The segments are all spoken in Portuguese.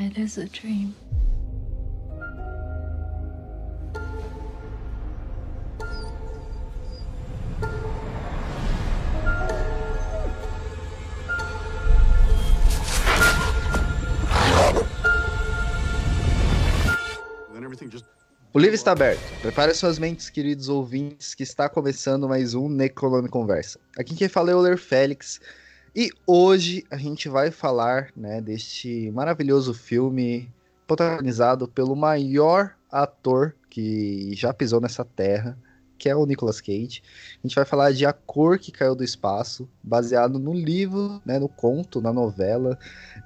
It is a dream. O livro está aberto. Prepare suas mentes, queridos ouvintes, que está começando mais um Necronome Conversa. Aqui quem fala é o Ler Félix. E hoje a gente vai falar né, deste maravilhoso filme protagonizado pelo maior ator que já pisou nessa terra, que é o Nicolas Cage. A gente vai falar de A Cor que Caiu do Espaço, baseado no livro, né, no conto, na novela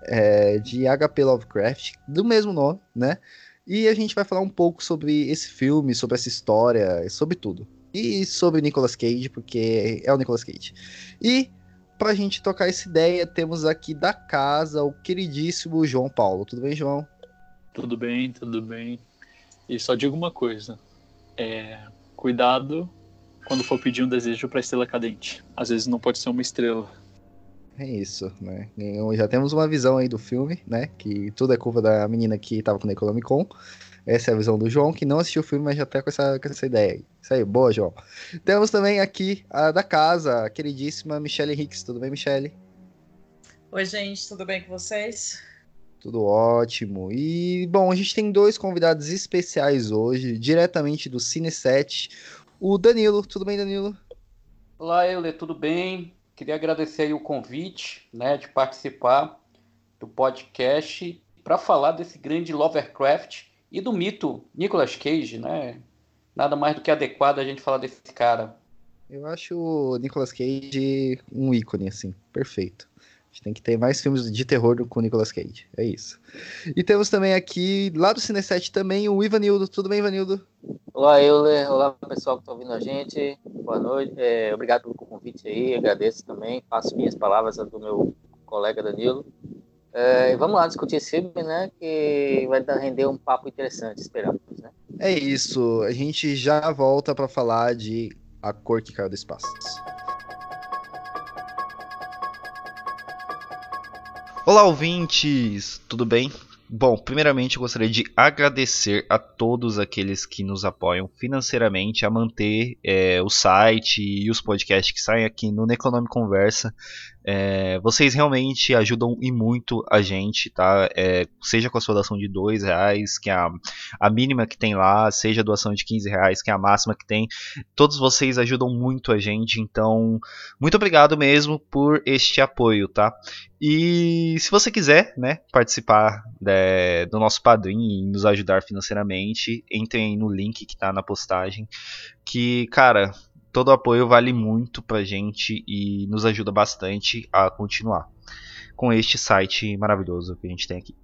é, de H.P. Lovecraft, do mesmo nome, né? E a gente vai falar um pouco sobre esse filme, sobre essa história, sobre tudo. E sobre Nicolas Cage, porque é o Nicolas Cage. E pra gente tocar essa ideia, temos aqui da casa o queridíssimo João Paulo. Tudo bem, João? Tudo bem, tudo bem. E só digo uma coisa: é, cuidado quando for pedir um desejo pra estrela cadente. Às vezes não pode ser uma estrela. É isso, né? Já temos uma visão aí do filme, né? Que tudo é culpa da menina que tava com o Necronomicon. Essa é a visão do João, que não assistiu o filme, mas já tá com essa, com essa ideia aí. Isso aí, boa, João. Temos também aqui a da casa, a queridíssima Michelle Hicks. Tudo bem, Michelle? Oi, gente, tudo bem com vocês? Tudo ótimo. E, bom, a gente tem dois convidados especiais hoje, diretamente do Cine 7. O Danilo. Tudo bem, Danilo? Olá, Euler, tudo bem? Queria agradecer aí o convite, né, de participar do podcast para falar desse grande Lovecraft e do mito Nicolas Cage, né? Nada mais do que adequado a gente falar desse cara. Eu acho o Nicolas Cage um ícone, assim, perfeito. A gente tem que ter mais filmes de terror com o Nicolas Cage. É isso. E temos também aqui, lá do Cine 7 também, o Ivanildo. Tudo bem, Ivanildo? Olá, Euler. Olá, pessoal que está ouvindo a gente. Boa noite. É, obrigado pelo convite aí. Agradeço também. Faço minhas palavras do meu colega Danilo. É, vamos lá discutir esse filme, né? Que vai render um papo interessante, esperamos, né? É isso. A gente já volta para falar de A Cor que Caiu do Espaço. Olá, ouvintes! Tudo bem? Bom, primeiramente eu gostaria de agradecer a todos aqueles que nos apoiam financeiramente a manter é, o site e os podcasts que saem aqui no Necronome Conversa. É, vocês realmente ajudam e muito a gente, tá? É, seja com a sua doação de dois reais, que é a, a mínima que tem lá, seja a doação de 15 reais, que é a máxima que tem. Todos vocês ajudam muito a gente, então muito obrigado mesmo por este apoio, tá? E se você quiser, né, participar de, do nosso padrinho e nos ajudar financeiramente, entrem no link que tá na postagem. Que, cara, todo apoio vale muito pra gente e nos ajuda bastante a continuar com este site maravilhoso que a gente tem aqui.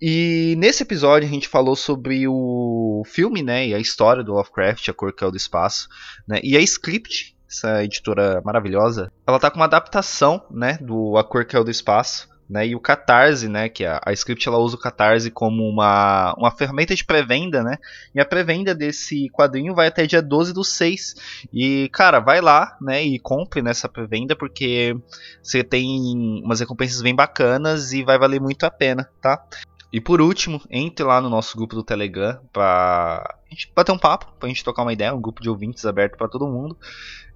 E nesse episódio a gente falou sobre o filme, né, e a história do Lovecraft, A Cor que é o do Espaço, né, e a Script, essa editora maravilhosa, ela tá com uma adaptação, né, do A Cor que é o do Espaço, né, e o Catarse, né, que a, a Script ela usa o Catarse como uma, uma ferramenta de pré-venda, né, e a pré-venda desse quadrinho vai até dia 12 do 6, e cara, vai lá, né, e compre nessa pré-venda, porque você tem umas recompensas bem bacanas e vai valer muito a pena, tá? E por último, entre lá no nosso grupo do Telegram pra gente bater um papo, pra gente trocar uma ideia, um grupo de ouvintes aberto para todo mundo.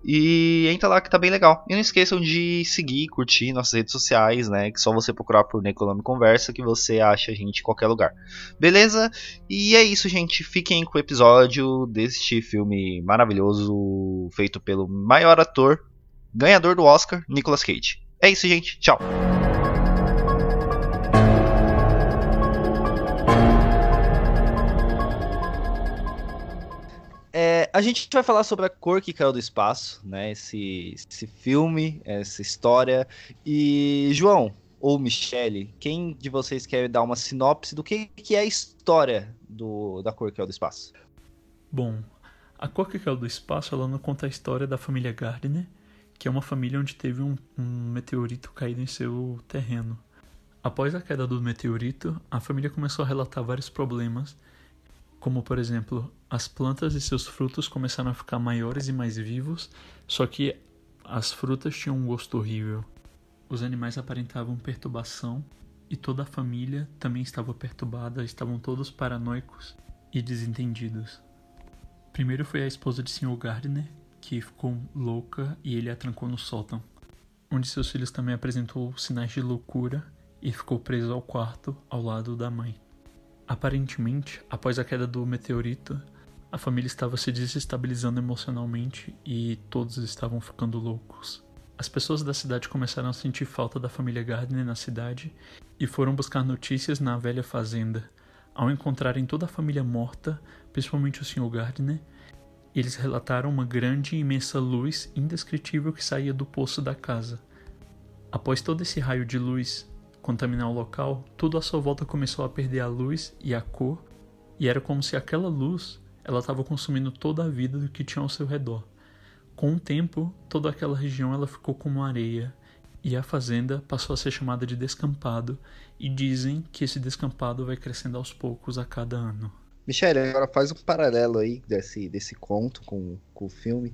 E entra lá que tá bem legal. E não esqueçam de seguir, curtir nossas redes sociais, né? Que só você procurar por Necronome Conversa que você acha a gente em qualquer lugar. Beleza? E é isso, gente. Fiquem com o episódio deste filme maravilhoso feito pelo maior ator, ganhador do Oscar, Nicolas Cage. É isso, gente. Tchau. É, a gente vai falar sobre a cor que caiu do espaço, né? Esse, esse filme, essa história. E, João, ou Michele, quem de vocês quer dar uma sinopse do que, que é a história do, da cor que caiu do espaço? Bom, a cor que caiu do espaço, ela não conta a história da família Gardner, que é uma família onde teve um, um meteorito caído em seu terreno. Após a queda do meteorito, a família começou a relatar vários problemas, como por exemplo, as plantas e seus frutos começaram a ficar maiores e mais vivos, só que as frutas tinham um gosto horrível. Os animais aparentavam perturbação e toda a família também estava perturbada, estavam todos paranoicos e desentendidos. Primeiro foi a esposa de Sr. Gardner, que ficou louca e ele a trancou no sótão, onde seus filhos também apresentou sinais de loucura e ficou preso ao quarto ao lado da mãe. Aparentemente, após a queda do meteorito, a família estava se desestabilizando emocionalmente e todos estavam ficando loucos. As pessoas da cidade começaram a sentir falta da família Gardner na cidade e foram buscar notícias na velha fazenda. Ao encontrarem toda a família morta, principalmente o Sr. Gardner, eles relataram uma grande e imensa luz indescritível que saía do poço da casa. Após todo esse raio de luz contaminar o local, tudo à sua volta começou a perder a luz e a cor, e era como se aquela luz ela estava consumindo toda a vida do que tinha ao seu redor. Com o tempo, toda aquela região ela ficou como areia e a fazenda passou a ser chamada de descampado e dizem que esse descampado vai crescendo aos poucos a cada ano. Michele, agora faz um paralelo aí desse, desse conto com, com o filme.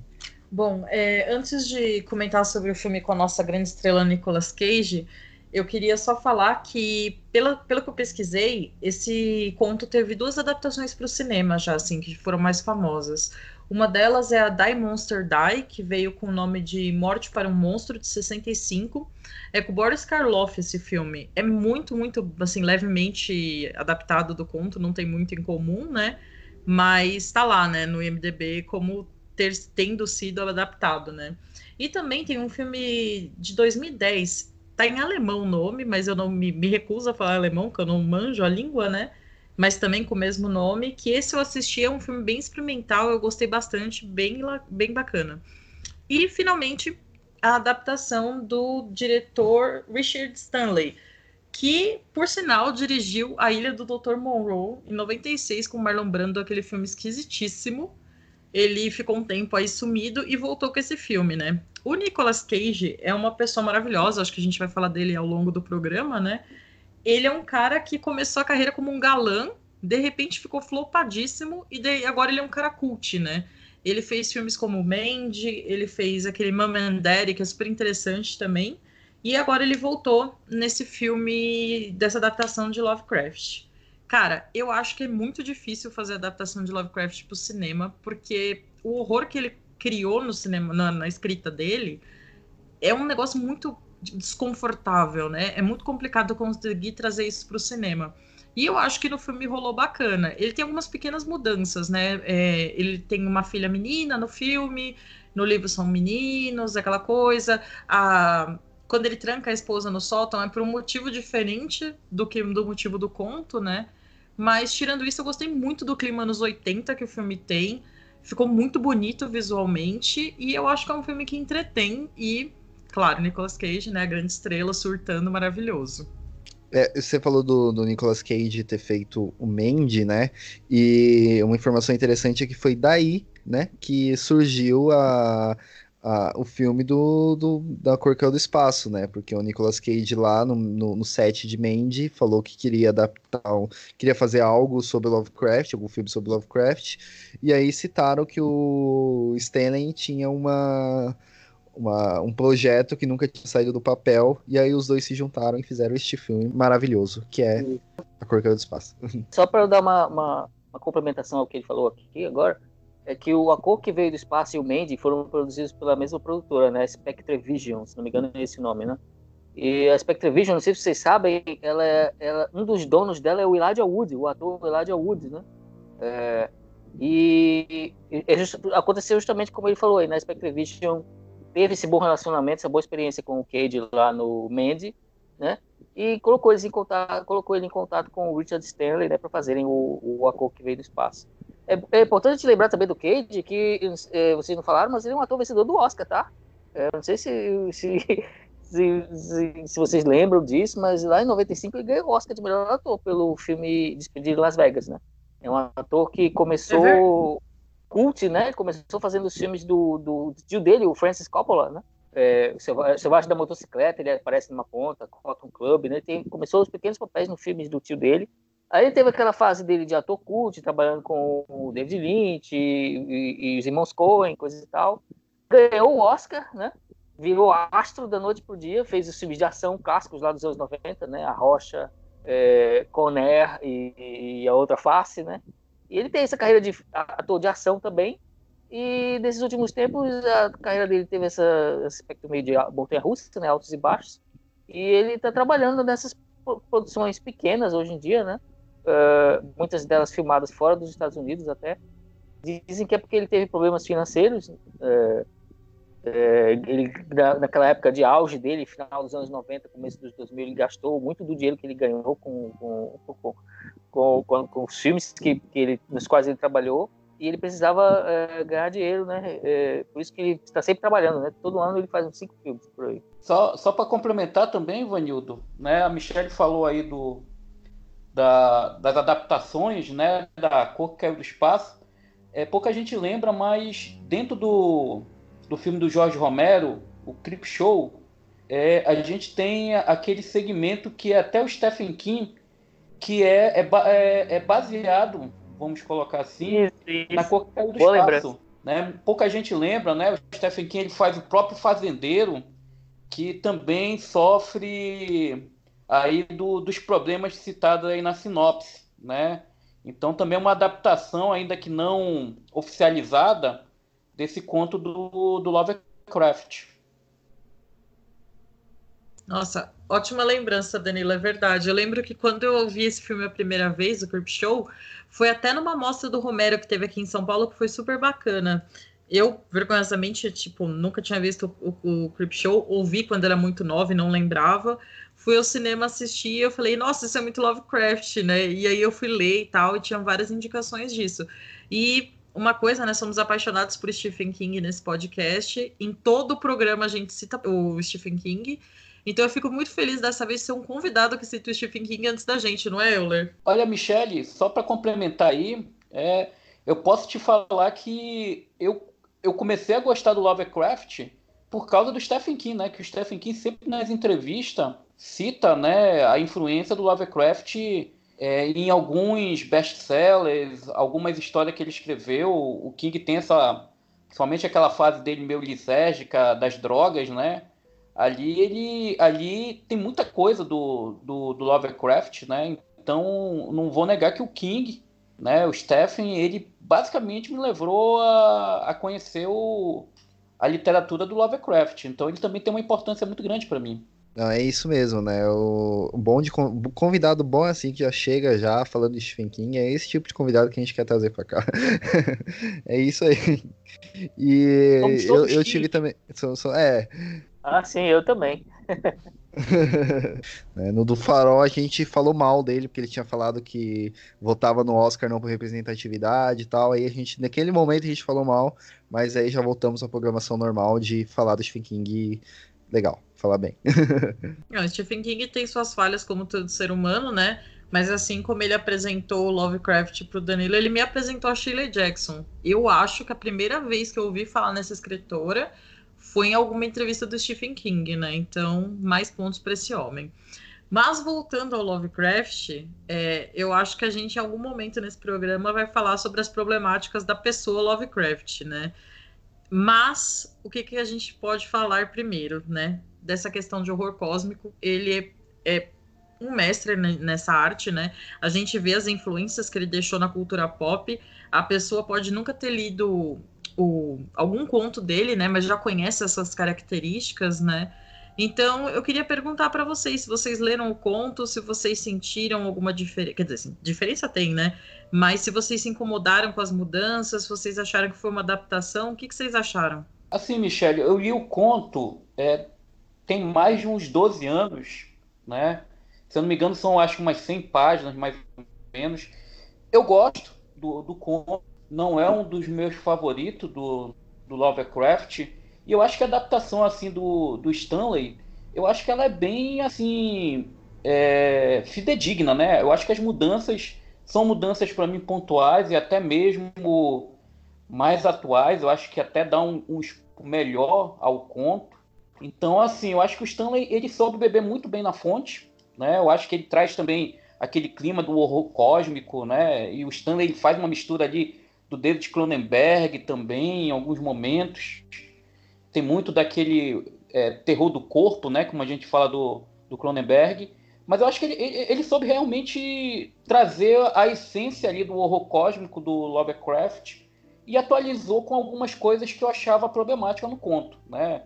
Bom, é, antes de comentar sobre o filme com a nossa grande estrela Nicolas Cage, eu queria só falar que, pela, pelo que eu pesquisei, esse conto teve duas adaptações para o cinema já, assim, que foram mais famosas. Uma delas é a Die Monster Die, que veio com o nome de Morte para um Monstro, de 65. É com Boris Karloff esse filme. É muito, muito, assim, levemente adaptado do conto, não tem muito em comum, né? Mas tá lá, né, no IMDB como ter, tendo sido adaptado, né? E também tem um filme de 2010, tá em alemão o nome, mas eu não me, me recuso a falar alemão, que eu não manjo a língua, né? mas também com o mesmo nome, que esse eu assisti, é um filme bem experimental, eu gostei bastante, bem, bem bacana. E, finalmente, a adaptação do diretor Richard Stanley, que, por sinal, dirigiu A Ilha do Dr. Monroe, em 96, com Marlon Brando, aquele filme esquisitíssimo. Ele ficou um tempo aí sumido e voltou com esse filme, né? O Nicolas Cage é uma pessoa maravilhosa, acho que a gente vai falar dele ao longo do programa, né? ele é um cara que começou a carreira como um galã, de repente ficou flopadíssimo e agora ele é um cara cult, né? Ele fez filmes como Mandy, ele fez aquele Mom and Daddy, que é super interessante também. E agora ele voltou nesse filme dessa adaptação de Lovecraft. Cara, eu acho que é muito difícil fazer adaptação de Lovecraft pro cinema, porque o horror que ele criou no cinema, na, na escrita dele, é um negócio muito desconfortável, né? É muito complicado conseguir trazer isso para o cinema. E eu acho que no filme rolou bacana. Ele tem algumas pequenas mudanças, né? É, ele tem uma filha menina no filme, no livro são meninos, aquela coisa. A, quando ele tranca a esposa no sótão é por um motivo diferente do que do motivo do conto, né? Mas tirando isso, eu gostei muito do clima nos 80 que o filme tem. Ficou muito bonito visualmente e eu acho que é um filme que entretém e claro, Nicolas Cage, né? Grande estrela surtando maravilhoso. É, você falou do, do Nicolas Cage ter feito o Mandy, né? E uma informação interessante é que foi daí, né, que surgiu a, a, o filme do, do, da Cor do Espaço, né? Porque o Nicolas Cage lá no, no, no, set de Mandy falou que queria adaptar, queria fazer algo sobre Lovecraft, algum filme sobre Lovecraft, e aí citaram que o Stanley tinha uma uma, um projeto que nunca tinha saído do papel, e aí os dois se juntaram e fizeram este filme maravilhoso, que é A Cor do Espaço. Só para dar uma, uma, uma, complementação ao que ele falou aqui agora, é que o A Cor que veio do Espaço e o Mandy foram produzidos pela mesma produtora, né? Spectre Vision, se não me engano é esse nome, né? E a Spectre Vision, não sei se vocês sabem, ela, é, ela um dos donos dela é o Elijah Wood, o ator Elijah Wood, né? É, e, e, aconteceu justamente como ele falou aí, na né? Spectre Vision teve esse bom relacionamento, essa boa experiência com o Cade lá no Mandy, né? E colocou, eles em contato, colocou ele em contato com o Richard Stanley, né, para fazerem o, o acordo que veio do espaço. É, é importante lembrar também do Cade, que é, vocês não falaram, mas ele é um ator vencedor do Oscar, tá? É, não sei se, se, se, se, vocês lembram disso, mas lá em 95 ele ganhou o Oscar de melhor ator pelo filme Despedido de Las Vegas, né? É um ator que começou cult, né? Começou fazendo os filmes do, do, tio dele, o Francis Coppola, né? É, Selvagem da Motocicleta, ele aparece numa ponta, Cotton Club, né? Tem, começou os pequenos papéis nos filmes do tio dele. Aí teve aquela fase dele de ator cult, trabalhando com o David Lynch e, e, e os irmãos Coen, coisa e tal. Ganhou o Oscar, né? virou astro da noite pro dia, fez os filmes de ação clássicos lá dos anos 90, né? A Rocha, é, Conner e, e, a outra face, né? E ele tem essa carreira de ator de ação também. E nesses últimos tempos a carreira dele teve essa, esse aspecto meio de montanha-russa, né? Altos e baixos. E ele está trabalhando nessas produções pequenas hoje em dia, né? Uh, muitas delas filmadas fora dos Estados Unidos até. Dizem que é porque ele teve problemas financeiros. É, ele, naquela época de auge dele, final dos anos 90, começo dos 2000, ele gastou muito do dinheiro que ele ganhou com, com, com, com, com os filmes que, que ele, nos quais ele trabalhou e ele precisava é, ganhar dinheiro, né? É, por isso que ele está sempre trabalhando, né? Todo ano ele faz uns cinco filmes por aí. Só, só para complementar também, Vanildo, né? A Michelle falou aí do, da, das adaptações, né? Da Cor que Caiu do Espaço. É, pouca gente lembra, mas dentro do do filme do Jorge Romero, o Creep Show, é, a gente tem aquele segmento que é até o Stephen King, que é, é, é, é baseado, vamos colocar assim, isso, isso. na cor que caiu do Boa espaço. Né? Pouca gente lembra, né? O Stephen King ele faz o próprio fazendeiro, que também sofre aí do, dos problemas citados aí na sinopse, né? Então também é uma adaptação, ainda que não oficializada, desse conto do, do Lovecraft. Nossa, ótima lembrança, Danilo, é verdade. Eu lembro que quando eu ouvi esse filme a primeira vez, o Creep Show, foi até numa mostra do Romero que teve aqui em São Paulo, que foi super bacana. Eu, vergonhosamente, tipo, nunca tinha visto o, o, o Creep Show, ouvi quando era muito nova e não lembrava. Fui ao cinema assistir e eu falei, nossa, isso é muito Lovecraft, né? E aí eu fui ler e tal, e tinha várias indicações disso. E uma coisa, né? Somos apaixonados por Stephen King nesse podcast. Em todo o programa a gente cita o Stephen King. Então eu fico muito feliz dessa vez ser um convidado que cita o Stephen King antes da gente, não é, Euler? Olha, Michele, só para complementar aí, é, eu posso te falar que eu, eu comecei a gostar do Lovecraft por causa do Stephen King, né? Que o Stephen King sempre nas entrevistas cita, né, a influência do Lovecraft é, em alguns best-sellers, algumas histórias que ele escreveu, o King tem essa, somente aquela fase dele meio lisérgica das drogas, né? Ali ele, ali tem muita coisa do, do, do Lovecraft, né? Então não vou negar que o King, né, o Stephen, ele basicamente me levou a, a conhecer o, a literatura do Lovecraft. Então ele também tem uma importância muito grande para mim. Não, é isso mesmo, né? O bom de convidado bom é assim que já chega já falando de Stephen King, é esse tipo de convidado que a gente quer trazer para cá. é isso aí. E eu, eu tive também, sou, sou, é. Ah, sim, eu também. Né, no do Farol a gente falou mal dele, porque ele tinha falado que votava no Oscar não por representatividade e tal. Aí a gente, naquele momento a gente falou mal, mas aí já voltamos à programação normal de falar do Stephen King legal falar bem. Não, Stephen King tem suas falhas como todo ser humano, né? Mas assim como ele apresentou o Lovecraft pro Danilo, ele me apresentou a Shirley Jackson. Eu acho que a primeira vez que eu ouvi falar nessa escritora foi em alguma entrevista do Stephen King, né? Então, mais pontos para esse homem. Mas voltando ao Lovecraft, é, eu acho que a gente em algum momento nesse programa vai falar sobre as problemáticas da pessoa Lovecraft, né? Mas o que, que a gente pode falar primeiro, né? dessa questão de horror cósmico, ele é, é um mestre nessa arte, né? A gente vê as influências que ele deixou na cultura pop. A pessoa pode nunca ter lido o, algum conto dele, né? Mas já conhece essas características, né? Então, eu queria perguntar para vocês se vocês leram o conto, se vocês sentiram alguma diferença. Quer dizer, assim, diferença tem, né? Mas se vocês se incomodaram com as mudanças, se vocês acharam que foi uma adaptação, o que, que vocês acharam? Assim, Michelle, eu li o conto é, tem mais de uns 12 anos, né? Se eu não me engano, são acho que umas 100 páginas, mais ou menos. Eu gosto do, do conto, não é um dos meus favoritos do, do Lovecraft. E eu acho que a adaptação assim do, do Stanley, eu acho que ela é bem assim é, fidedigna, né? Eu acho que as mudanças são mudanças para mim pontuais e até mesmo mais atuais. Eu acho que até dá um, um melhor ao conto. Então, assim, eu acho que o Stanley ele soube beber muito bem na fonte, né? Eu acho que ele traz também aquele clima do horror cósmico, né? E o Stanley ele faz uma mistura ali do David Cronenberg também em alguns momentos. Tem muito daquele é, terror do corpo, né? Como a gente fala do, do Cronenberg. Mas eu acho que ele, ele, soube realmente trazer a essência ali do horror cósmico do Lovecraft e atualizou com algumas coisas que eu achava problemática no conto, né?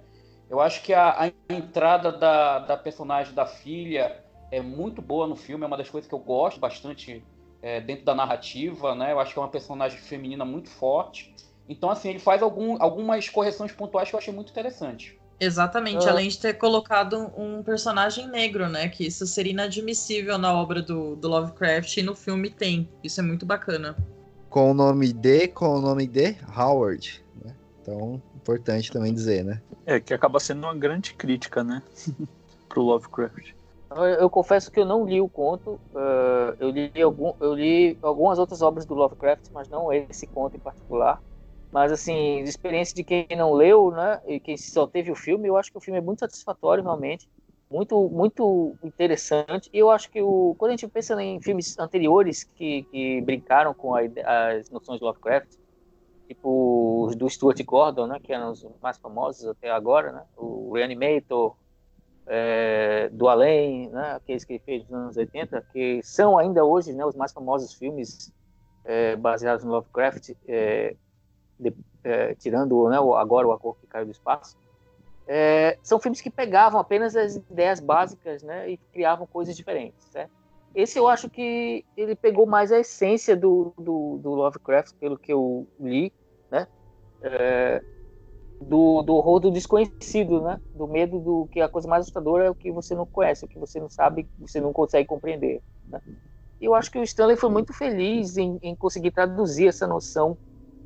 Eu acho que a, a entrada da, da personagem da filha é muito boa no filme, é uma das coisas que eu gosto bastante é, dentro da narrativa, né? Eu acho que é uma personagem feminina muito forte. Então, assim, ele faz algum, algumas correções pontuais que eu achei muito interessante. Exatamente, ah. além de ter colocado um personagem negro, né? Que isso seria inadmissível na obra do, do Lovecraft e no filme tem. Isso é muito bacana. Com o nome de, com o nome de Howard. Né? Então, importante também dizer, né? É, que acaba sendo uma grande crítica, né? pro Lovecraft. Eu, eu, confesso que eu não li o conto. Uh, eu, li algum, eu li algumas outras obras do Lovecraft, mas não esse conto em particular. Mas, assim, de experiência de quem não leu, né, e quem só teve o filme, eu acho que o filme é muito satisfatório, realmente. Muito, muito interessante. E eu acho que o, quando a gente pensa em filmes anteriores que, que brincaram com a, as noções de Lovecraft, tipo os do Stuart Gordon, né, que eram os mais famosos até agora, né, o Reanimator, é, do Além, né, aqueles que ele fez nos anos 80, que são ainda hoje né, os mais famosos filmes é, baseados no Lovecraft, é, de, é, tirando né, agora o A Cor que Caiu do Espaço, é, são filmes que pegavam apenas as ideias básicas né, e criavam coisas diferentes. Certo? Esse eu acho que ele pegou mais a essência do, do, do Lovecraft, pelo que eu li, né? É, do, do horror do desconhecido, né? Do medo do que a coisa mais assustadora é o que você não conhece, o que você não sabe, você não consegue compreender. Né? Eu acho que o Stanley foi muito feliz em, em conseguir traduzir essa noção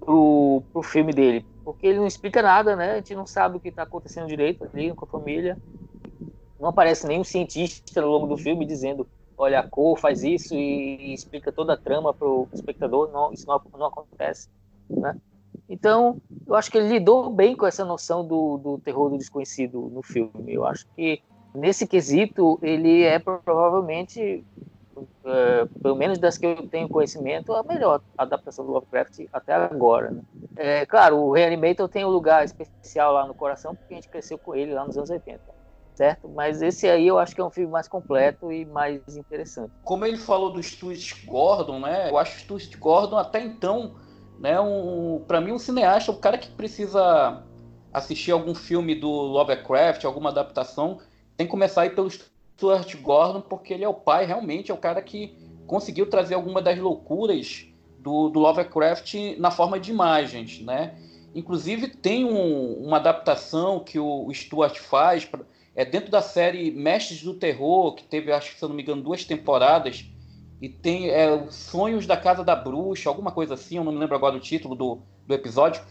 pro, pro filme dele, porque ele não explica nada, né? A gente não sabe o que está acontecendo direito ali com a família. Não aparece nenhum cientista ao longo do filme dizendo, olha, a cor faz isso e, e explica toda a trama pro espectador. Não, isso não, não acontece, né? Então, eu acho que ele lidou bem com essa noção do, do terror do desconhecido no filme. Eu acho que, nesse quesito, ele é provavelmente, é, pelo menos das que eu tenho conhecimento, a melhor adaptação do Lovecraft até agora. Né? É, claro, o Reanimator tem um lugar especial lá no coração, porque a gente cresceu com ele lá nos anos 80 certo? Mas esse aí eu acho que é um filme mais completo e mais interessante. Como ele falou do Stuart Gordon, né? Eu acho o Stuart Gordon até então né? Um, para mim, um cineasta, o cara que precisa assistir algum filme do Lovecraft, alguma adaptação, tem que começar aí pelo Stuart Gordon, porque ele é o pai, realmente, é o cara que conseguiu trazer alguma das loucuras do, do Lovecraft na forma de imagens, né? Inclusive tem um, uma adaptação que o, o Stuart faz, pra, é dentro da série Mestres do Terror, que teve, acho que se eu não me engano, duas temporadas, e tem é, Sonhos da Casa da Bruxa, alguma coisa assim, eu não me lembro agora do título do, do episódio,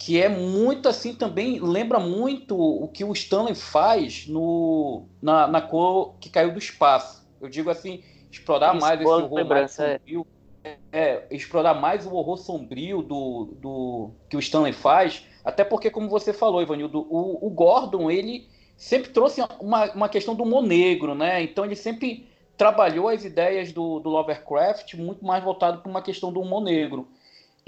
que é muito assim também, lembra muito o que o Stanley faz no, na, na cor que caiu do espaço. Eu digo assim, explorar Isso, mais esse horror mais sombrio, é. é, explorar mais o horror sombrio do, do que o Stanley faz, até porque, como você falou, Ivanildo, o, o Gordon, ele sempre trouxe uma, uma questão do humor negro, né? Então ele sempre trabalhou as ideias do, do Lovecraft muito mais voltado para uma questão do humor negro.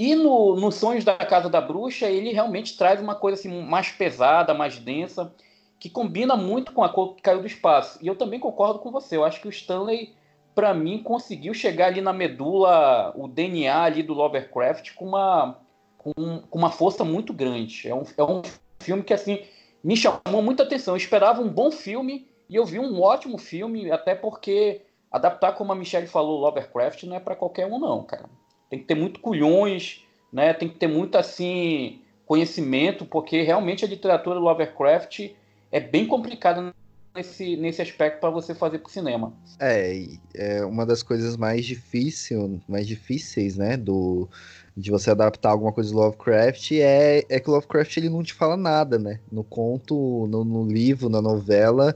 E no, no Sonhos da Casa da Bruxa, ele realmente traz uma coisa assim, mais pesada, mais densa, que combina muito com a cor que caiu do espaço. E eu também concordo com você. Eu acho que o Stanley, para mim, conseguiu chegar ali na medula, o DNA ali do Lovecraft, com uma, com, com uma força muito grande. É um, é um filme que, assim, me chamou muita atenção. Eu esperava um bom filme e eu vi um ótimo filme, até porque adaptar, como a Michelle falou, Lovecraft não é para qualquer um, não, cara. Tem que ter muito culhões, né? Tem que ter muito, assim, conhecimento, porque realmente a literatura Lovecraft é bem complicada nesse, nesse aspecto para você fazer para o cinema. É, é uma das coisas mais difícil, mais difíceis, né, do de você adaptar alguma coisa do Lovecraft é, é que o Lovecraft ele não te fala nada, né? No conto, no, no livro, na novela,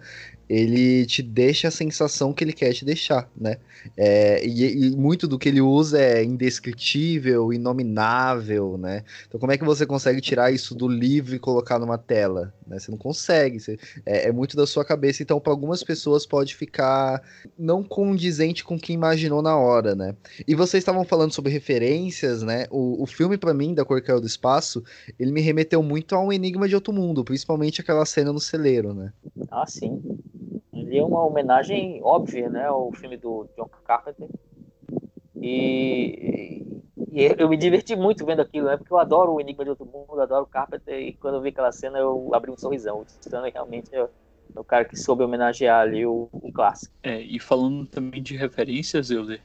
ele te deixa a sensação que ele quer te deixar, né? É, e, e, muito do que ele usa é indescritível, inominável, né? Então como é que você consegue tirar isso do livro e colocar numa tela? Né? Você não consegue, você, é, é, muito da sua cabeça, então para algumas pessoas pode ficar não condizente com o que imaginou na hora, né? E vocês estavam falando sobre referências, né? Né? O, o filme, para mim, da Cor Caiu do Espaço, ele me remeteu muito a um Enigma de Outro Mundo, principalmente aquela cena no celeiro, né? Ah, sim. Ele é uma homenagem óbvia, né, ao filme do John Carpenter. E, e eu me diverti muito vendo aquilo, né? Porque eu adoro o Enigma de Outro Mundo, adoro o Carpenter, e quando eu vi aquela cena eu abri um sorrisão. O Stanley realmente é o cara que soube homenagear ali o, o clássico. É, e falando também de referências, Euler,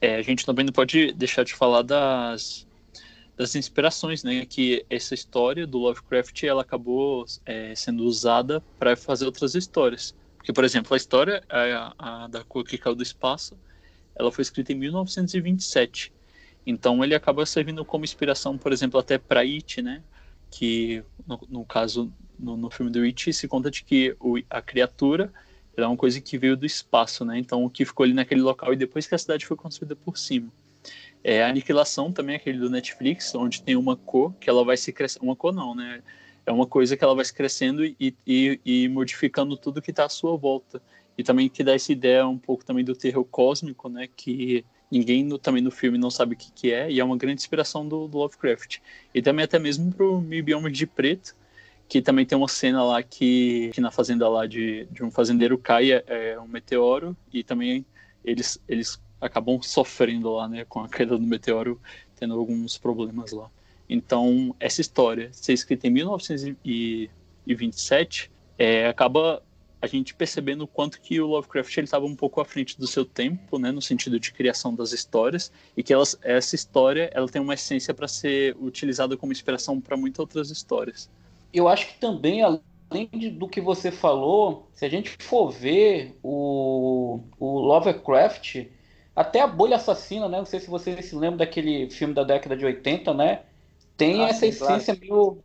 é, a gente também não pode deixar de falar das, das inspirações, né? Que essa história do Lovecraft ela acabou é, sendo usada para fazer outras histórias. Porque, por exemplo, a história a, a da cor que caiu do espaço, ela foi escrita em 1927. Então ele acaba servindo como inspiração, por exemplo, até para It, né? Que no, no caso no, no, filme do It se conta de que o, a criatura é uma coisa que veio do espaço, né? Então o que ficou ali naquele local e depois que a cidade foi construída por cima. É, a aniquilação também, aquele do Netflix, onde tem uma cor que ela vai se crescendo. Uma cor não, né? É uma coisa que ela vai se crescendo e, e, e modificando tudo que está à sua volta. E também que dá essa ideia um pouco também do terror cósmico, né? Que ninguém no, também no filme não sabe o que, que é, e é uma grande inspiração do, do Lovecraft. E também até mesmo pro Mil Biomas de Preto, que também tem uma cena lá que, que na fazenda lá de, de um fazendeiro cai é, é um meteoro, e também eles, eles acabam sofrendo lá, né, com a queda do meteoro, tendo alguns problemas lá. Então, essa história, ser escrita em 1927, é, acaba a gente percebendo o quanto que o Lovecraft estava um pouco à frente do seu tempo, né, no sentido de criação das histórias, e que elas, essa história ela tem uma essência para ser utilizada como inspiração para muitas outras histórias. Eu acho que também, além de, do que você falou, se a gente for ver o, o Lovecraft, até a Bolha Assassina, né? Não sei se você se lembra daquele filme da década de 80, né? Tem ah, essa essência meio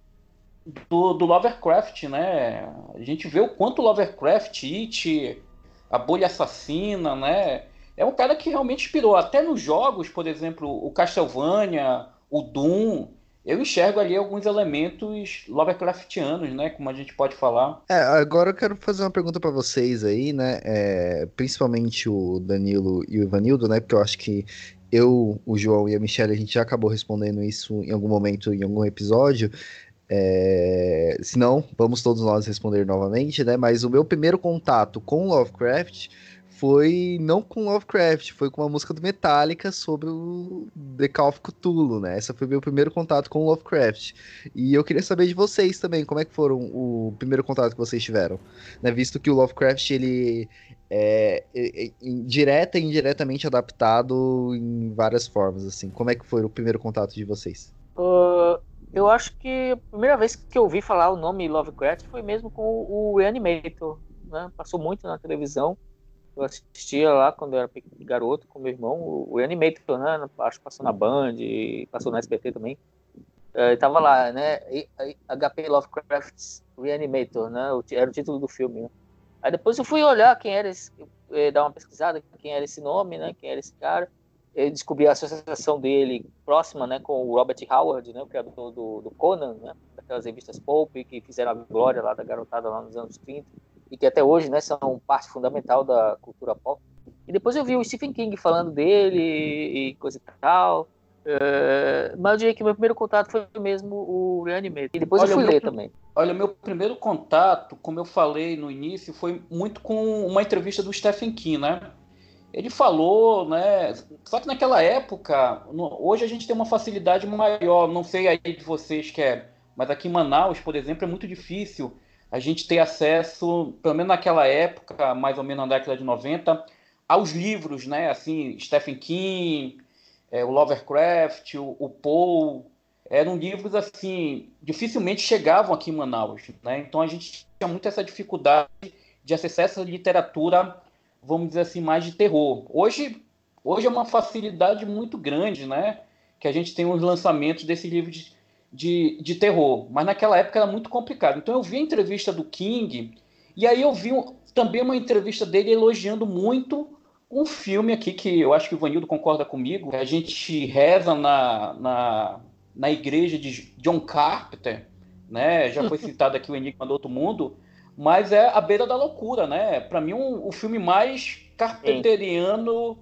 do, do, Lovecraft, né? A gente vê o quanto Lovecraft, It, a Bolha Assassina, né? É um cara que realmente inspirou. Até nos jogos, por exemplo, o Castlevania, o Doom, eu enxergo ali alguns elementos Lovecraftianos, né? Como a gente pode falar. É, agora eu quero fazer uma pergunta para vocês aí, né? É, principalmente o Danilo e o Ivanildo, né? Porque eu acho que eu, o João e a Michelle, a gente já acabou respondendo isso em algum momento, em algum episódio. É, se não, vamos todos nós responder novamente, né? Mas o meu primeiro contato com Lovecraft foi não com Lovecraft, foi com uma música do Metallica sobre o The Call of Cthulhu, né? Essa foi meu primeiro contato com Lovecraft. E eu queria saber de vocês também, como é que foram o primeiro contato que vocês tiveram, né? Visto que o Lovecraft ele é, é, é direta e indiretamente adaptado em várias formas, assim. Como é que foi o primeiro contato de vocês? Uh, eu acho que a primeira vez que eu ouvi falar o nome Lovecraft foi mesmo com o Reanimator, né? Passou muito na televisão eu assistia lá quando eu era garoto com meu irmão, o, Animator, né? Acho que passou na Band, passou na SBT também. Uh, tava lá, né? HP Lovecraft Reanimator, né? Era o título do filme. Né? Aí depois eu fui olhar quem era esse, eh, dar uma pesquisada, quem era esse nome, né? Quem era esse cara. Eu descobri a associação dele próxima, né? Com o Robert Howard, né? O criador do, do Conan, né? Daquelas revistas Pulp que fizeram a glória lá da garotada lá nos anos 30 e que até hoje né, são parte fundamental da cultura pop. E depois eu vi o Stephen King falando dele e coisa e tal. Uh, mas eu diria que meu primeiro contato foi mesmo o Reanimator. E depois olha, eu fui ler também. Olha, meu primeiro contato, como eu falei no início, foi muito com uma entrevista do Stephen King, né? Ele falou, né? Só que naquela época, no, hoje a gente tem uma facilidade maior. Não sei aí de vocês que é, mas aqui em Manaus, por exemplo, é muito difícil a gente ter acesso, pelo menos naquela época, mais ou menos na década de 90, aos livros, né? Assim, Stephen King, é, o Lovecraft, o, o Poe, eram livros assim, dificilmente chegavam aqui em Manaus, né? Então a gente tinha muito essa dificuldade de acessar essa literatura, vamos dizer assim, mais de terror. Hoje, hoje é uma facilidade muito grande, né? Que a gente tem os lançamentos desses livros de, de, de terror, mas naquela época era muito complicado. Então eu vi a entrevista do King, e aí eu vi um, também uma entrevista dele elogiando muito um filme aqui que eu acho que o Vanildo concorda comigo. A gente reza na, na, na igreja de John Carpenter, né? Já foi citado aqui o Enigma do Outro Mundo, mas é A Beira da Loucura, né? Para mim, um, o filme mais carpenteriano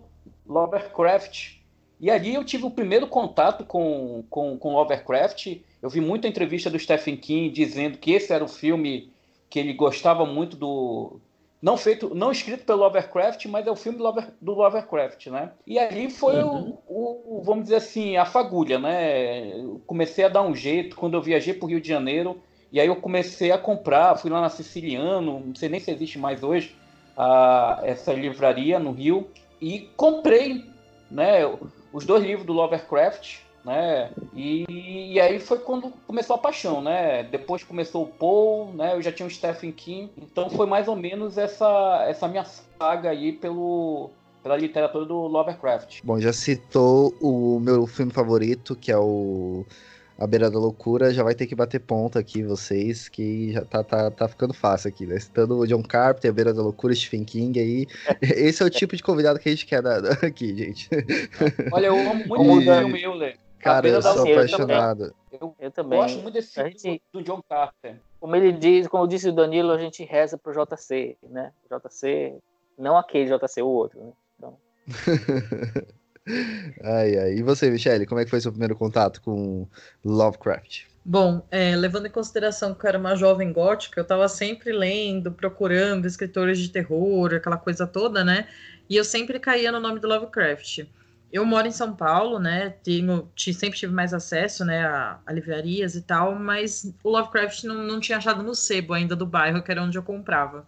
Lovecraft E ali eu tive o primeiro contato com, com, com Lovecraft. Eu vi muita entrevista do Stephen King dizendo que esse era o filme que ele gostava muito do. Não feito, não escrito pelo Lovecraft, mas é o filme do, Lovecraft, né? E ali foi uhum. o, o, vamos dizer assim, a fagulha, né? Eu comecei a dar um jeito quando eu viajei para o Rio de Janeiro. E aí eu comecei a comprar, fui lá na Siciliano, não sei nem se existe mais hoje, a, essa livraria no Rio, e comprei né, os dois livros do Lovecraft, né? E, e, aí foi quando começou a paixão, né? Depois começou o Paul, né? Eu já tinha o Stephen King, então foi mais ou menos essa essa minha saga aí pelo pela literatura do Lovecraft. Bom, já citou o meu filme favorito, que é o a beira da loucura, já vai ter que bater ponta aqui, vocês, que já tá, tá, tá ficando fácil aqui, né? Citando o John Carpenter, a beira da loucura, Stephen King aí. Esse é o tipo de convidado que a gente quer dar, aqui, gente. Olha, eu amo muito e... o filme. Cara, eu sou apaixonado. Eu, eu, também. gosto muito desse filme gente, do John Carpenter. Como ele diz, como disse o Danilo, a gente reza pro JC, né? JC, não aquele JC, o outro, né? Então... ai, ai. E você, Michele, como é que foi seu primeiro contato com Lovecraft? Bom, é, levando em consideração que eu era uma jovem gótica, eu estava sempre lendo, procurando escritores de terror, aquela coisa toda, né? E eu sempre caía no nome do Lovecraft. Eu moro em São Paulo, né? Tenho, sempre tive mais acesso, né, a, a livrarias e tal, mas o Lovecraft não, não tinha achado no sebo ainda do bairro, que era onde eu comprava.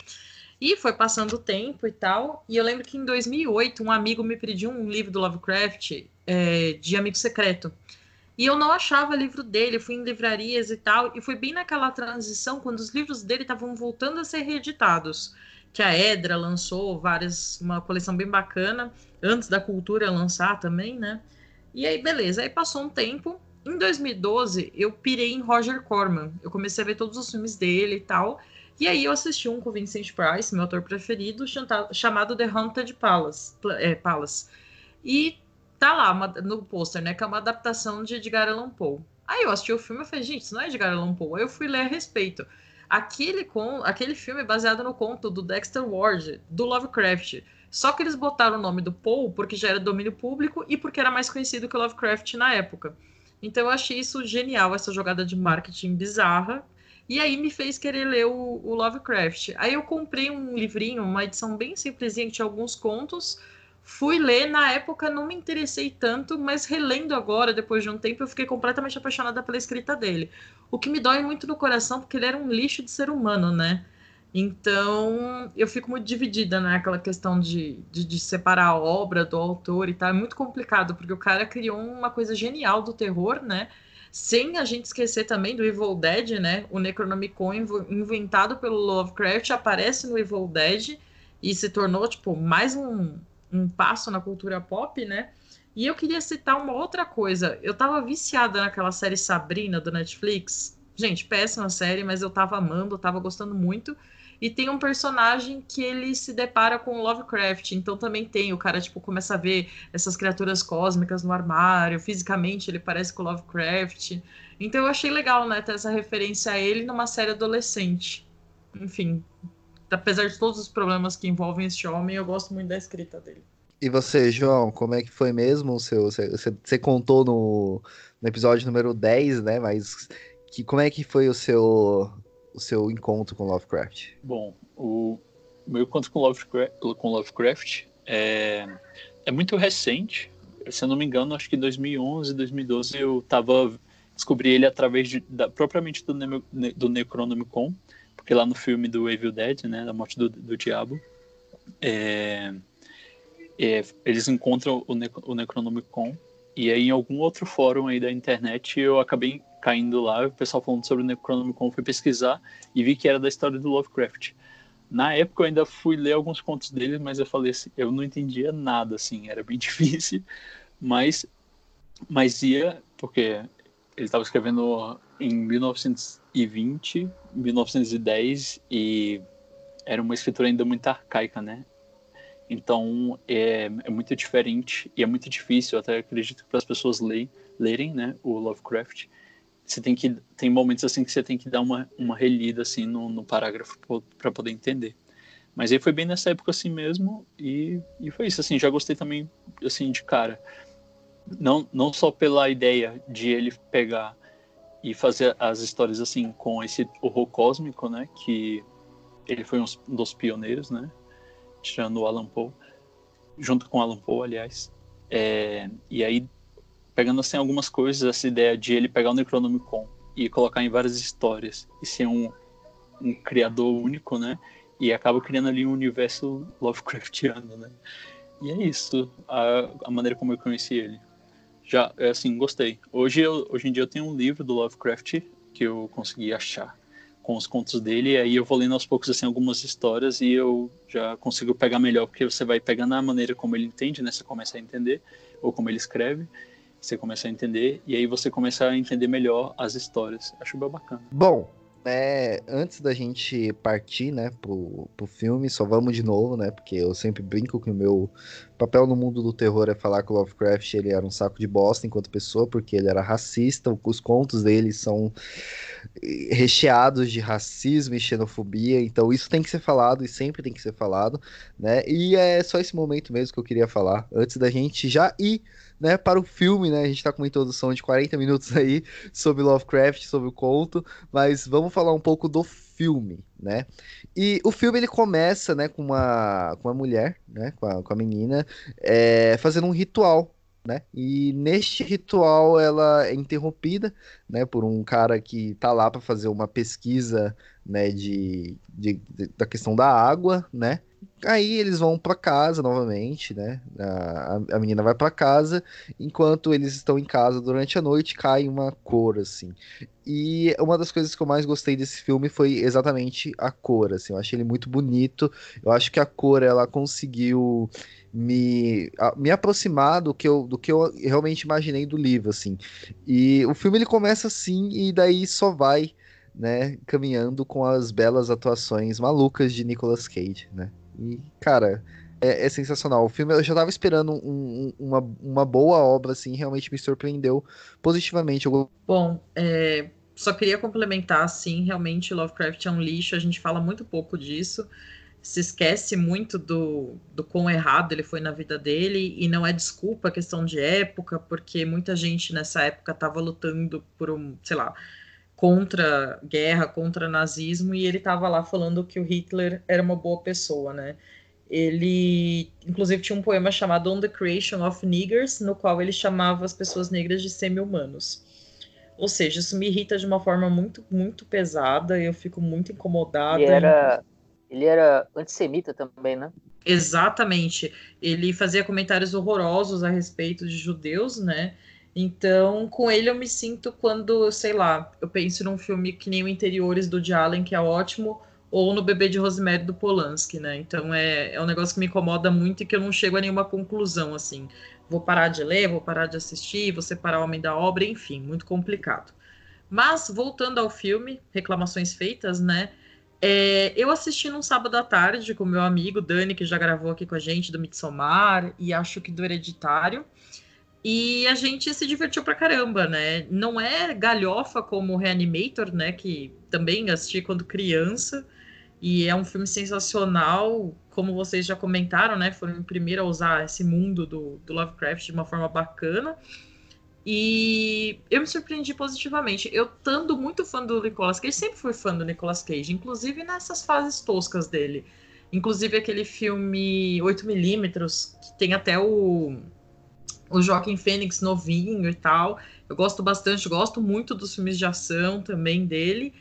E foi passando o tempo e tal. E eu lembro que em 2008 um amigo me pediu um livro do Lovecraft é, de Amigo Secreto. E eu não achava livro dele, fui em livrarias e tal. E foi bem naquela transição quando os livros dele estavam voltando a ser reeditados. Que a Edra lançou várias, uma coleção bem bacana, antes da cultura lançar também, né? E aí, beleza. Aí passou um tempo. Em 2012, eu pirei em Roger Corman. Eu comecei a ver todos os filmes dele e tal. E aí eu assisti um com Vincent Price, meu autor preferido, chamado The Haunted Palace. É, Palace. E tá lá uma, no pôster, né? Que é uma adaptação de Edgar Allan Poe. Aí eu assisti o filme e falei, gente, isso não é Edgar Allan Poe. Aí eu fui ler a respeito. Aquele, com, aquele filme é baseado no conto do Dexter Ward, do Lovecraft. Só que eles botaram o nome do Poe porque já era domínio público e porque era mais conhecido que o Lovecraft na época. Então eu achei isso genial, essa jogada de marketing bizarra. E aí me fez querer ler o, o Lovecraft. Aí eu comprei um livrinho, uma edição bem simplesinha que tinha alguns contos. Fui ler, na época não me interessei tanto, mas relendo agora, depois de um tempo, eu fiquei completamente apaixonada pela escrita dele. O que me dói muito no coração, porque ele era um lixo de ser humano, né? Então, eu fico muito dividida naquela né? questão de, de, de, separar a obra do autor e tal. É muito complicado, porque o cara criou uma coisa genial do terror, né? Sem a gente esquecer também do Evil Dead, né? O Necronomicon inventado pelo Lovecraft aparece no Evil Dead e se tornou, tipo, mais um, um passo na cultura pop, né? E eu queria citar uma outra coisa. Eu tava viciada naquela série Sabrina do Netflix. Gente, péssima série, mas eu tava amando, tava gostando muito. E tem um personagem que ele se depara com Lovecraft. Então também tem, o cara, tipo, começa a ver essas criaturas cósmicas no armário. Fisicamente ele parece com Lovecraft. Então eu achei legal, né, ter essa referência a ele numa série adolescente. Enfim, apesar de todos os problemas que envolvem este homem, eu gosto muito da escrita dele. E você, João, como é que foi mesmo o seu. Você, você contou no, no episódio número 10, né? Mas que, como é que foi o seu o seu encontro com Lovecraft? Bom, o meu encontro com Lovecraft, com Lovecraft é, é muito recente. Se eu não me engano, acho que em 2011, 2012 eu tava descobri ele através de, da, propriamente do, do Necronomicon, porque lá no filme do Evil Dead, né, da morte do, do diabo, é, é, eles encontram o, ne o Necronomicon e aí em algum outro fórum aí da internet eu acabei caindo lá, o pessoal falando sobre o Necronomicon, fui pesquisar e vi que era da história do Lovecraft. Na época eu ainda fui ler alguns contos dele, mas eu falei assim, eu não entendia nada, assim, era bem difícil, mas, mas ia, porque ele estava escrevendo em 1920, 1910, e era uma escritura ainda muito arcaica, né? Então é, é muito diferente e é muito difícil, até acredito que para as pessoas lerem, né, o Lovecraft você tem que tem momentos assim que você tem que dar uma, uma relida assim no, no parágrafo para poder entender mas aí foi bem nessa época assim mesmo e, e foi isso assim já gostei também assim de cara Não, não só pela ideia de ele pegar e fazer as histórias assim com esse horror cósmico, né? Que ele foi um dos pioneiros, né? Tirando o Alan Poe, junto com o Alan Poe, aliás. É, e aí, pegando assim algumas coisas, essa ideia de ele pegar o Necronomicon e colocar em várias histórias e ser um, um criador único, né? E acaba criando ali um universo Lovecraftiano, né? E é isso, a, a maneira como eu conheci ele. Já, é assim, gostei. Hoje, eu, hoje em dia eu tenho um livro do Lovecraft que eu consegui achar com os contos dele, e aí eu vou lendo aos poucos assim algumas histórias e eu já consigo pegar melhor, porque você vai pegando a maneira como ele entende, né? Você começa a entender, ou como ele escreve, você começa a entender, e aí você começa a entender melhor as histórias. Acho bem bacana. Bom, é, antes da gente partir, né, pro, pro filme, só vamos de novo, né, porque eu sempre brinco que o meu papel no mundo do terror é falar que o Lovecraft ele era um saco de bosta enquanto pessoa, porque ele era racista, os contos dele são eh, recheados de racismo e xenofobia, então isso tem que ser falado e sempre tem que ser falado, né, e é só esse momento mesmo que eu queria falar, antes da gente já ir né, para o filme, né? A gente está com uma introdução de 40 minutos aí sobre Lovecraft, sobre o conto, mas vamos falar um pouco do filme, né? E o filme ele começa, né, com uma, com uma mulher, né, com a, com a menina, é, fazendo um ritual, né? E neste ritual ela é interrompida, né, por um cara que tá lá para fazer uma pesquisa, né, de, de, de, da questão da água, né? Aí eles vão para casa novamente, né? A, a menina vai para casa, enquanto eles estão em casa durante a noite, cai uma cor, assim. E uma das coisas que eu mais gostei desse filme foi exatamente a cor, assim. Eu achei ele muito bonito. Eu acho que a cor, ela conseguiu me, me aproximar do que, eu, do que eu realmente imaginei do livro, assim. E o filme, ele começa assim, e daí só vai né, caminhando com as belas atuações malucas de Nicolas Cage, né? E, cara, é, é, sensacional. O filme, eu já tava esperando um, um, uma, uma boa obra, assim, realmente me surpreendeu positivamente. Eu... Bom, é, só queria complementar, assim, realmente Lovecraft é um lixo, a gente fala muito pouco disso. Se esquece muito do, do quão errado ele foi na vida dele, e não é desculpa, questão de época, porque muita gente nessa época tava lutando por um, sei lá, contra guerra, contra nazismo, e ele estava lá falando que o Hitler era uma boa pessoa, né? Ele, inclusive, tinha um poema chamado On the Creation of Niggers, no qual ele chamava as pessoas negras de semi-humanos. Ou seja, isso me irrita de uma forma muito, muito pesada, e eu fico muito incomodada. Ele era, ele era antissemita também, né? Exatamente. Ele fazia comentários horrorosos a respeito de judeus, né? Então, com ele eu me sinto quando, sei lá, eu penso num filme que nem o Interiores do de Allen, que é ótimo, ou no Bebê de Rosemary do Polanski, né? Então é, é um negócio que me incomoda muito e que eu não chego a nenhuma conclusão, assim. Vou parar de ler, vou parar de assistir, vou separar o homem da obra, enfim, muito complicado. Mas, voltando ao filme, reclamações feitas, né? É, eu assisti num sábado à tarde com meu amigo Dani, que já gravou aqui com a gente do Midsommar, e acho que do Hereditário. E a gente se divertiu pra caramba, né? Não é galhofa como Reanimator, né? Que também assisti quando criança. E é um filme sensacional, como vocês já comentaram, né? Foram o primeiro a usar esse mundo do, do Lovecraft de uma forma bacana. E eu me surpreendi positivamente. Eu, estando muito fã do Nicolas Cage, sempre fui fã do Nicolas Cage, inclusive nessas fases toscas dele. Inclusive aquele filme 8mm, que tem até o o Joaquim Fênix novinho e tal. Eu gosto bastante, gosto muito dos filmes de ação também dele.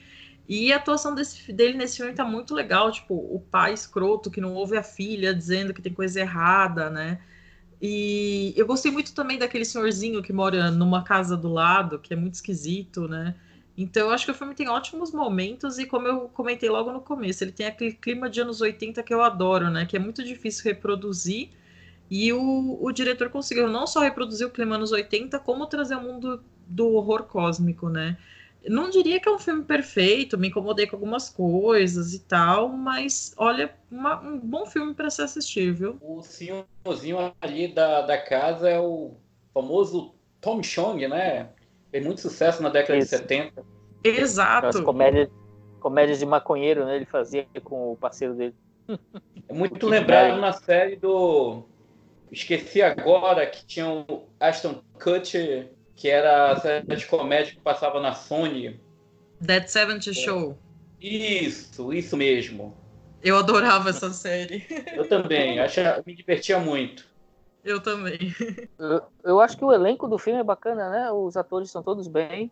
E a atuação desse, dele nesse filme tá muito legal, tipo, o pai escroto que não ouve a filha dizendo que tem coisa errada, né? E eu gostei muito também daquele senhorzinho que mora numa casa do lado, que é muito esquisito, né? Então eu acho que o filme tem ótimos momentos e como eu comentei logo no começo, ele tem aquele clima de anos 80 que eu adoro, né? Que é muito difícil reproduzir e o, o diretor conseguiu não só reproduzir o clima anos 80, como trazer o mundo do horror cósmico, né? Não diria que é um filme perfeito, me incomodei com algumas coisas e tal, mas olha, uma, um bom filme para se assistir, viu? O senhorzinho ali da, da casa é o famoso Tom Chong, né? Fez muito sucesso na década Isso. de 70. Exato. As comédias, comédias de maconheiro, né? Ele fazia com o parceiro dele. É muito lembrado na série do esqueci agora que tinha o Ashton Kutcher, que era a série de comédia que passava na Sony. Dead 70 Show. Isso, isso mesmo. Eu adorava essa série. Eu também, acho, me divertia muito. Eu também. Eu, eu, acho que o elenco do filme é bacana, né? Os atores estão todos bem.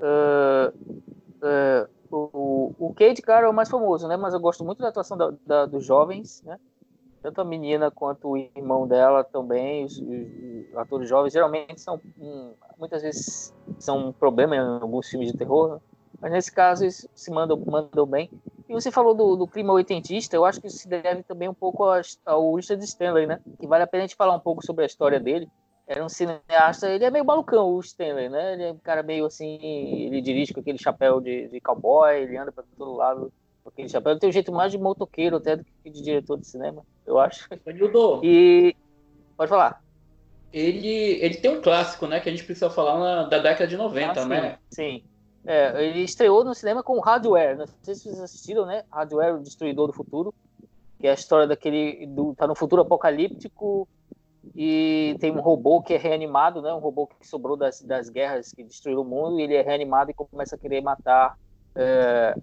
Uh, uh, o, o Cade, cara, é o mais famoso, né? Mas eu gosto muito da atuação da, da, dos jovens, né? Tanto a menina quanto o irmão dela também, os, os atores jovens, geralmente são, um, muitas vezes, são um problema em alguns filmes de terror, né? mas nesse caso eles se mandam, mandam bem. E você falou do, do clima oitentista, eu acho que isso se deve também um pouco ao Richard Stanley, né? Que vale a pena a gente falar um pouco sobre a história dele. Era um cineasta, ele é meio malucão, o Stanley, né? Ele é um cara meio assim, ele dirige com aquele chapéu de, de cowboy, ele anda para todo lado aquele chapéu. Ele tem um jeito mais de motoqueiro até do que de diretor de cinema, eu acho. E pode falar. Ele, ele tem um clássico, né, que a gente precisa falar na, da década de 90, ah, né? Sim. É, ele estreou no cinema com Hardware. Não sei se vocês assistiram, né? Hardware, o Destruidor do Futuro, que é a história daquele do tá no futuro apocalíptico e tem um robô que é reanimado, né? Um robô que sobrou das, das guerras que destruíram o mundo e ele é reanimado e começa a querer matar é,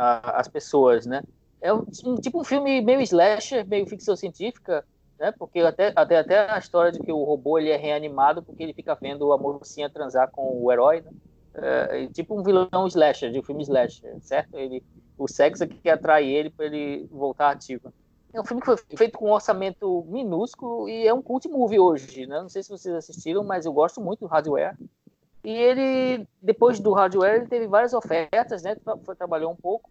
a, as pessoas, né? É um, tipo um filme meio slasher, meio ficção científica, né? Porque até, até, até a história de que o robô ele é reanimado porque ele fica vendo a mocinha transar com o herói, né? é, tipo um vilão slasher, de um filme slasher, certo? Ele, o sexo é que atrai ele para ele voltar ativo. É um filme que foi feito com um orçamento minúsculo e é um cult movie hoje, né? Não sei se vocês assistiram, mas eu gosto muito do Hardware. E ele, depois do Hardware, ele teve várias ofertas, né? Foi, trabalhou um pouco,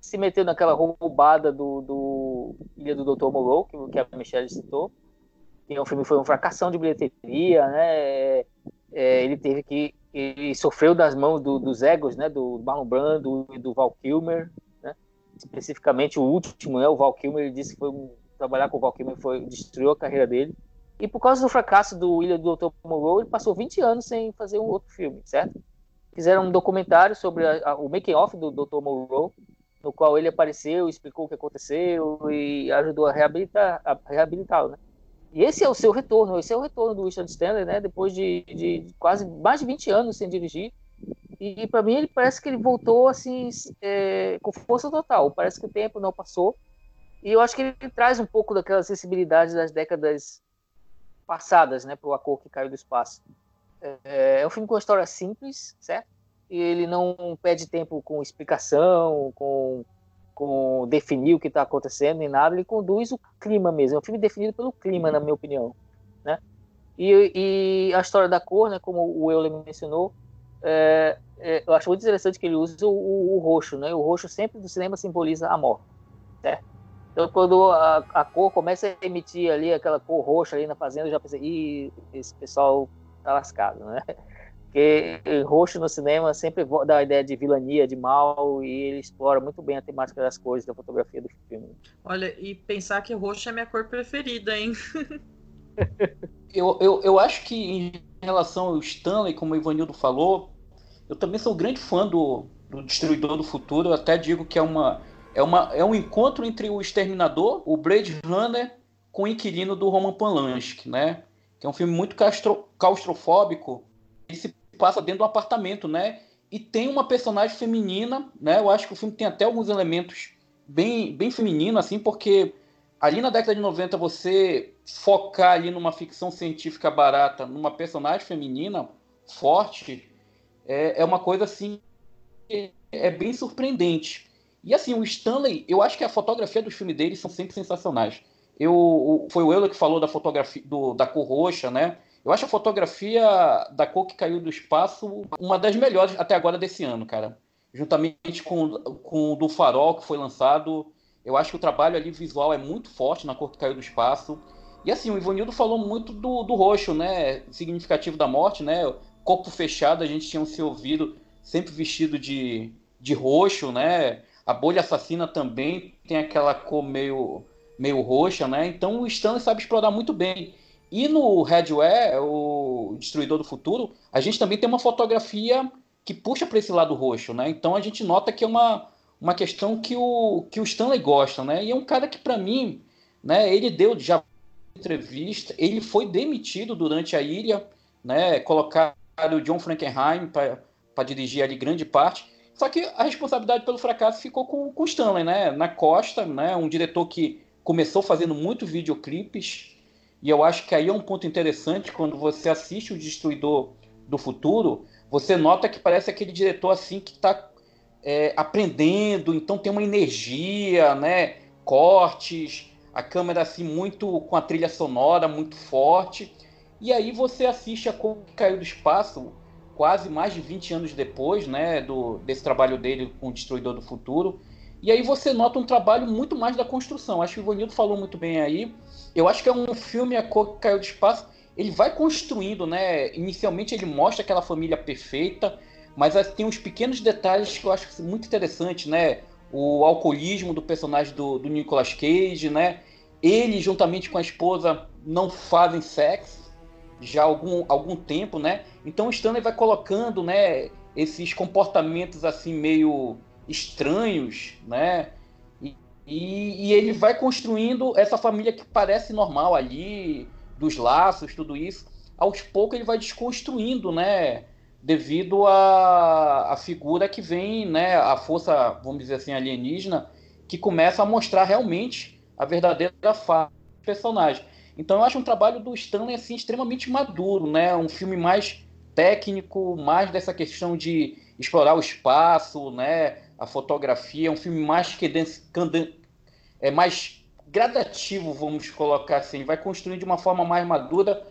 se meteu naquela roubada do, do Ilha do Dr. Moreau, que, que a Michelle citou. Que é um filme foi um fracassão de bilheteria, né? É, é ele teve que ele sofreu das mãos do, dos egos, né, do Marlon Brando e do Val Kilmer, né, especificamente o último, né, o Val Kilmer, ele disse que foi trabalhar com o Val Kilmer foi destruiu a carreira dele. E por causa do fracasso do Ilha do Dr. Moreau, ele passou 20 anos sem fazer um outro filme, certo? Fizeram um documentário sobre a, a, o making off do Dr. Moreau, no qual ele apareceu, explicou o que aconteceu e ajudou a reabilitar, reabilitá-lo, né? E esse é o seu retorno, esse é o retorno do Richard Stanley, né? Depois de, de quase mais de 20 anos sem dirigir. E, e para mim ele parece que ele voltou assim é, com força total. Parece que o tempo não passou. E eu acho que ele traz um pouco daquela sensibilidade das décadas passadas, né, para o A Cor que Caiu do Espaço. É, é um filme com uma história simples, certo? E ele não perde tempo com explicação, com com definir o que está acontecendo nem nada, ele conduz o clima mesmo. É um filme definido pelo clima, na minha opinião, né? E, e a história da cor, né? Como o Euler mencionou, é, é, eu acho muito interessante que ele usa o, o, o, roxo, né? O roxo sempre do cinema simboliza a morte, certo? Então, quando a, a, cor começa a emitir ali aquela cor roxa ali na fazenda, eu já pensei, ih, esse pessoal tá lascado, né? Porque roxo no cinema sempre dá a ideia de vilania, de mal, e ele explora muito bem a temática das cores da fotografia do filme. Olha, e pensar que roxo é minha cor preferida, hein? eu, eu, eu acho que em relação ao Stanley, como o Ivanildo falou, eu também sou um grande fã do, do Destruidor do Futuro. Eu até digo que é, uma, é, uma, é um encontro entre o Exterminador, o Blade Runner, com o Inquilino do Roman Polanski, né? Que é um filme muito claustrofóbico. Ele se passa dentro do apartamento, né? E tem uma personagem feminina, né? Eu acho que o filme tem até alguns elementos bem, bem feminino, assim, porque ali na década de 90 você focar ali numa ficção científica barata, numa personagem feminina forte, é, é uma coisa assim é bem surpreendente. E assim, o Stanley, eu acho que a fotografia dos filmes dele são sempre sensacionais. Eu, foi o Euler que falou da fotografia do, da cor roxa, né? Eu acho a fotografia da cor que caiu do espaço uma das melhores até agora desse ano, cara. Juntamente com, com o do Farol, que foi lançado. Eu acho que o trabalho ali visual é muito forte na cor que caiu do espaço. E assim, o Ivanildo falou muito do, do roxo, né? Significativo da morte, né? Corpo fechado, a gente tinha se ouvido sempre vestido de, de roxo, né? A bolha assassina também tem aquela cor meio, meio roxa, né? Então o Stanley sabe explorar muito bem. E no Redware, o Destruidor do Futuro, a gente também tem uma fotografia que puxa para esse lado roxo, né? Então a gente nota que é uma, uma questão que o, que o Stanley gosta, né? E é um cara que, para mim, né, ele deu já entrevista, ele foi demitido durante a ilha, né? Colocaram o John Frankenheim para dirigir ali grande parte. Só que a responsabilidade pelo fracasso ficou com, com o Stanley, né? Na Costa, né? Um diretor que começou fazendo muito videoclipes. E eu acho que aí é um ponto interessante quando você assiste o Destruidor do Futuro, você nota que parece aquele diretor assim que está é, aprendendo, então tem uma energia, né? Cortes, a câmera assim muito com a trilha sonora muito forte. E aí você assiste a que Caiu do Espaço, quase mais de 20 anos depois, né, do, desse trabalho dele com o Destruidor do Futuro. E aí você nota um trabalho muito mais da construção. Acho que o Ivanildo falou muito bem aí. Eu acho que é um filme A Cor que Caiu do Espaço. Ele vai construindo, né? Inicialmente ele mostra aquela família perfeita, mas tem uns pequenos detalhes que eu acho muito interessantes, né? O alcoolismo do personagem do, do Nicolas Cage, né? Ele, juntamente com a esposa, não fazem sexo já há algum, algum tempo, né? Então o Stanley vai colocando, né, esses comportamentos assim meio estranhos, né? E, e, e, ele vai construindo essa família que parece normal ali, dos laços, tudo isso. Aos poucos ele vai desconstruindo, né? Devido à a, a figura que vem, né? A força, vamos dizer assim, alienígena, que começa a mostrar realmente a verdadeira face do personagem. Então eu acho um trabalho do Stanley assim extremamente maduro, né? Um filme mais técnico, mais dessa questão de explorar o espaço, né? A fotografia, um filme mais que é mais gradativo, vamos colocar assim, vai construindo de uma forma mais madura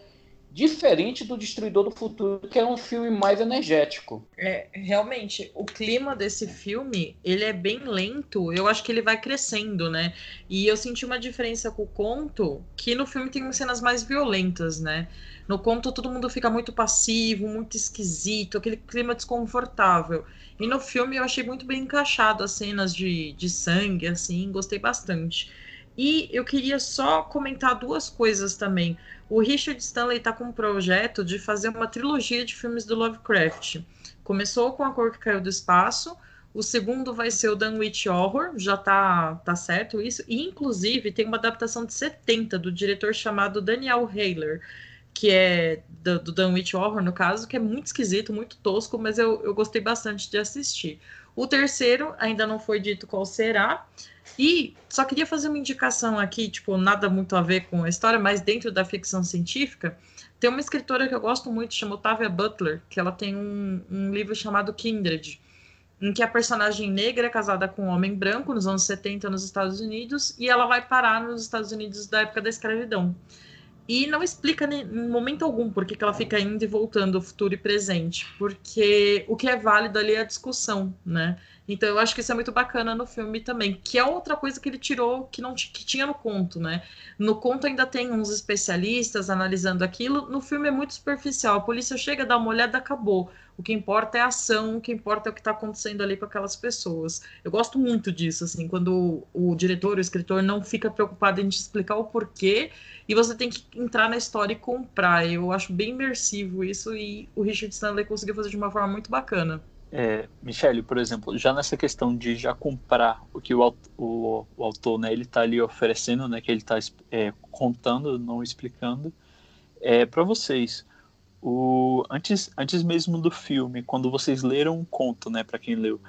diferente do Destruidor do Futuro, que é um filme mais energético. É, realmente, o clima desse filme, ele é bem lento, eu acho que ele vai crescendo, né? E eu senti uma diferença com o conto, que no filme tem cenas mais violentas, né? No conto todo mundo fica muito passivo, muito esquisito, aquele clima desconfortável. E no filme eu achei muito bem encaixado as cenas de, de sangue, assim, gostei bastante. E eu queria só comentar duas coisas também. O Richard Stanley está com um projeto de fazer uma trilogia de filmes do Lovecraft. Começou com A Cor que Caiu do Espaço, o segundo vai ser o Dunwich Horror, já tá, tá certo isso. E, inclusive, tem uma adaptação de 70 do diretor chamado Daniel Hayler, que é do, do Dunwich Horror, no caso, que é muito esquisito, muito tosco, mas eu, eu gostei bastante de assistir. O terceiro ainda não foi dito qual será, e só queria fazer uma indicação aqui, tipo, nada muito a ver com a história, mas dentro da ficção científica, tem uma escritora que eu gosto muito, chama Otávia Butler, que ela tem um, um livro chamado Kindred, em que a personagem negra é casada com um homem branco nos anos 70 nos Estados Unidos, e ela vai parar nos Estados Unidos da época da escravidão. E não explica em momento algum por que ela fica indo e voltando, futuro e presente, porque o que é válido ali é a discussão, né? Então eu acho que isso é muito bacana no filme também, que é outra coisa que ele tirou que não que tinha no conto, né? No conto ainda tem uns especialistas analisando aquilo, no filme é muito superficial. A polícia chega, dá uma olhada, acabou. O que importa é a ação, o que importa é o que está acontecendo ali com aquelas pessoas. Eu gosto muito disso, assim, quando o, o diretor, o escritor não fica preocupado em te explicar o porquê e você tem que entrar na história e comprar. Eu acho bem imersivo isso e o Richard Stanley conseguiu fazer de uma forma muito bacana. É, Michele, por exemplo, já nessa questão de já comprar o que o, o, o autor, né, ele está ali oferecendo, né, que ele está é, contando, não explicando, é, para vocês, o, antes, antes mesmo do filme, quando vocês leram um conto, né, para quem leu,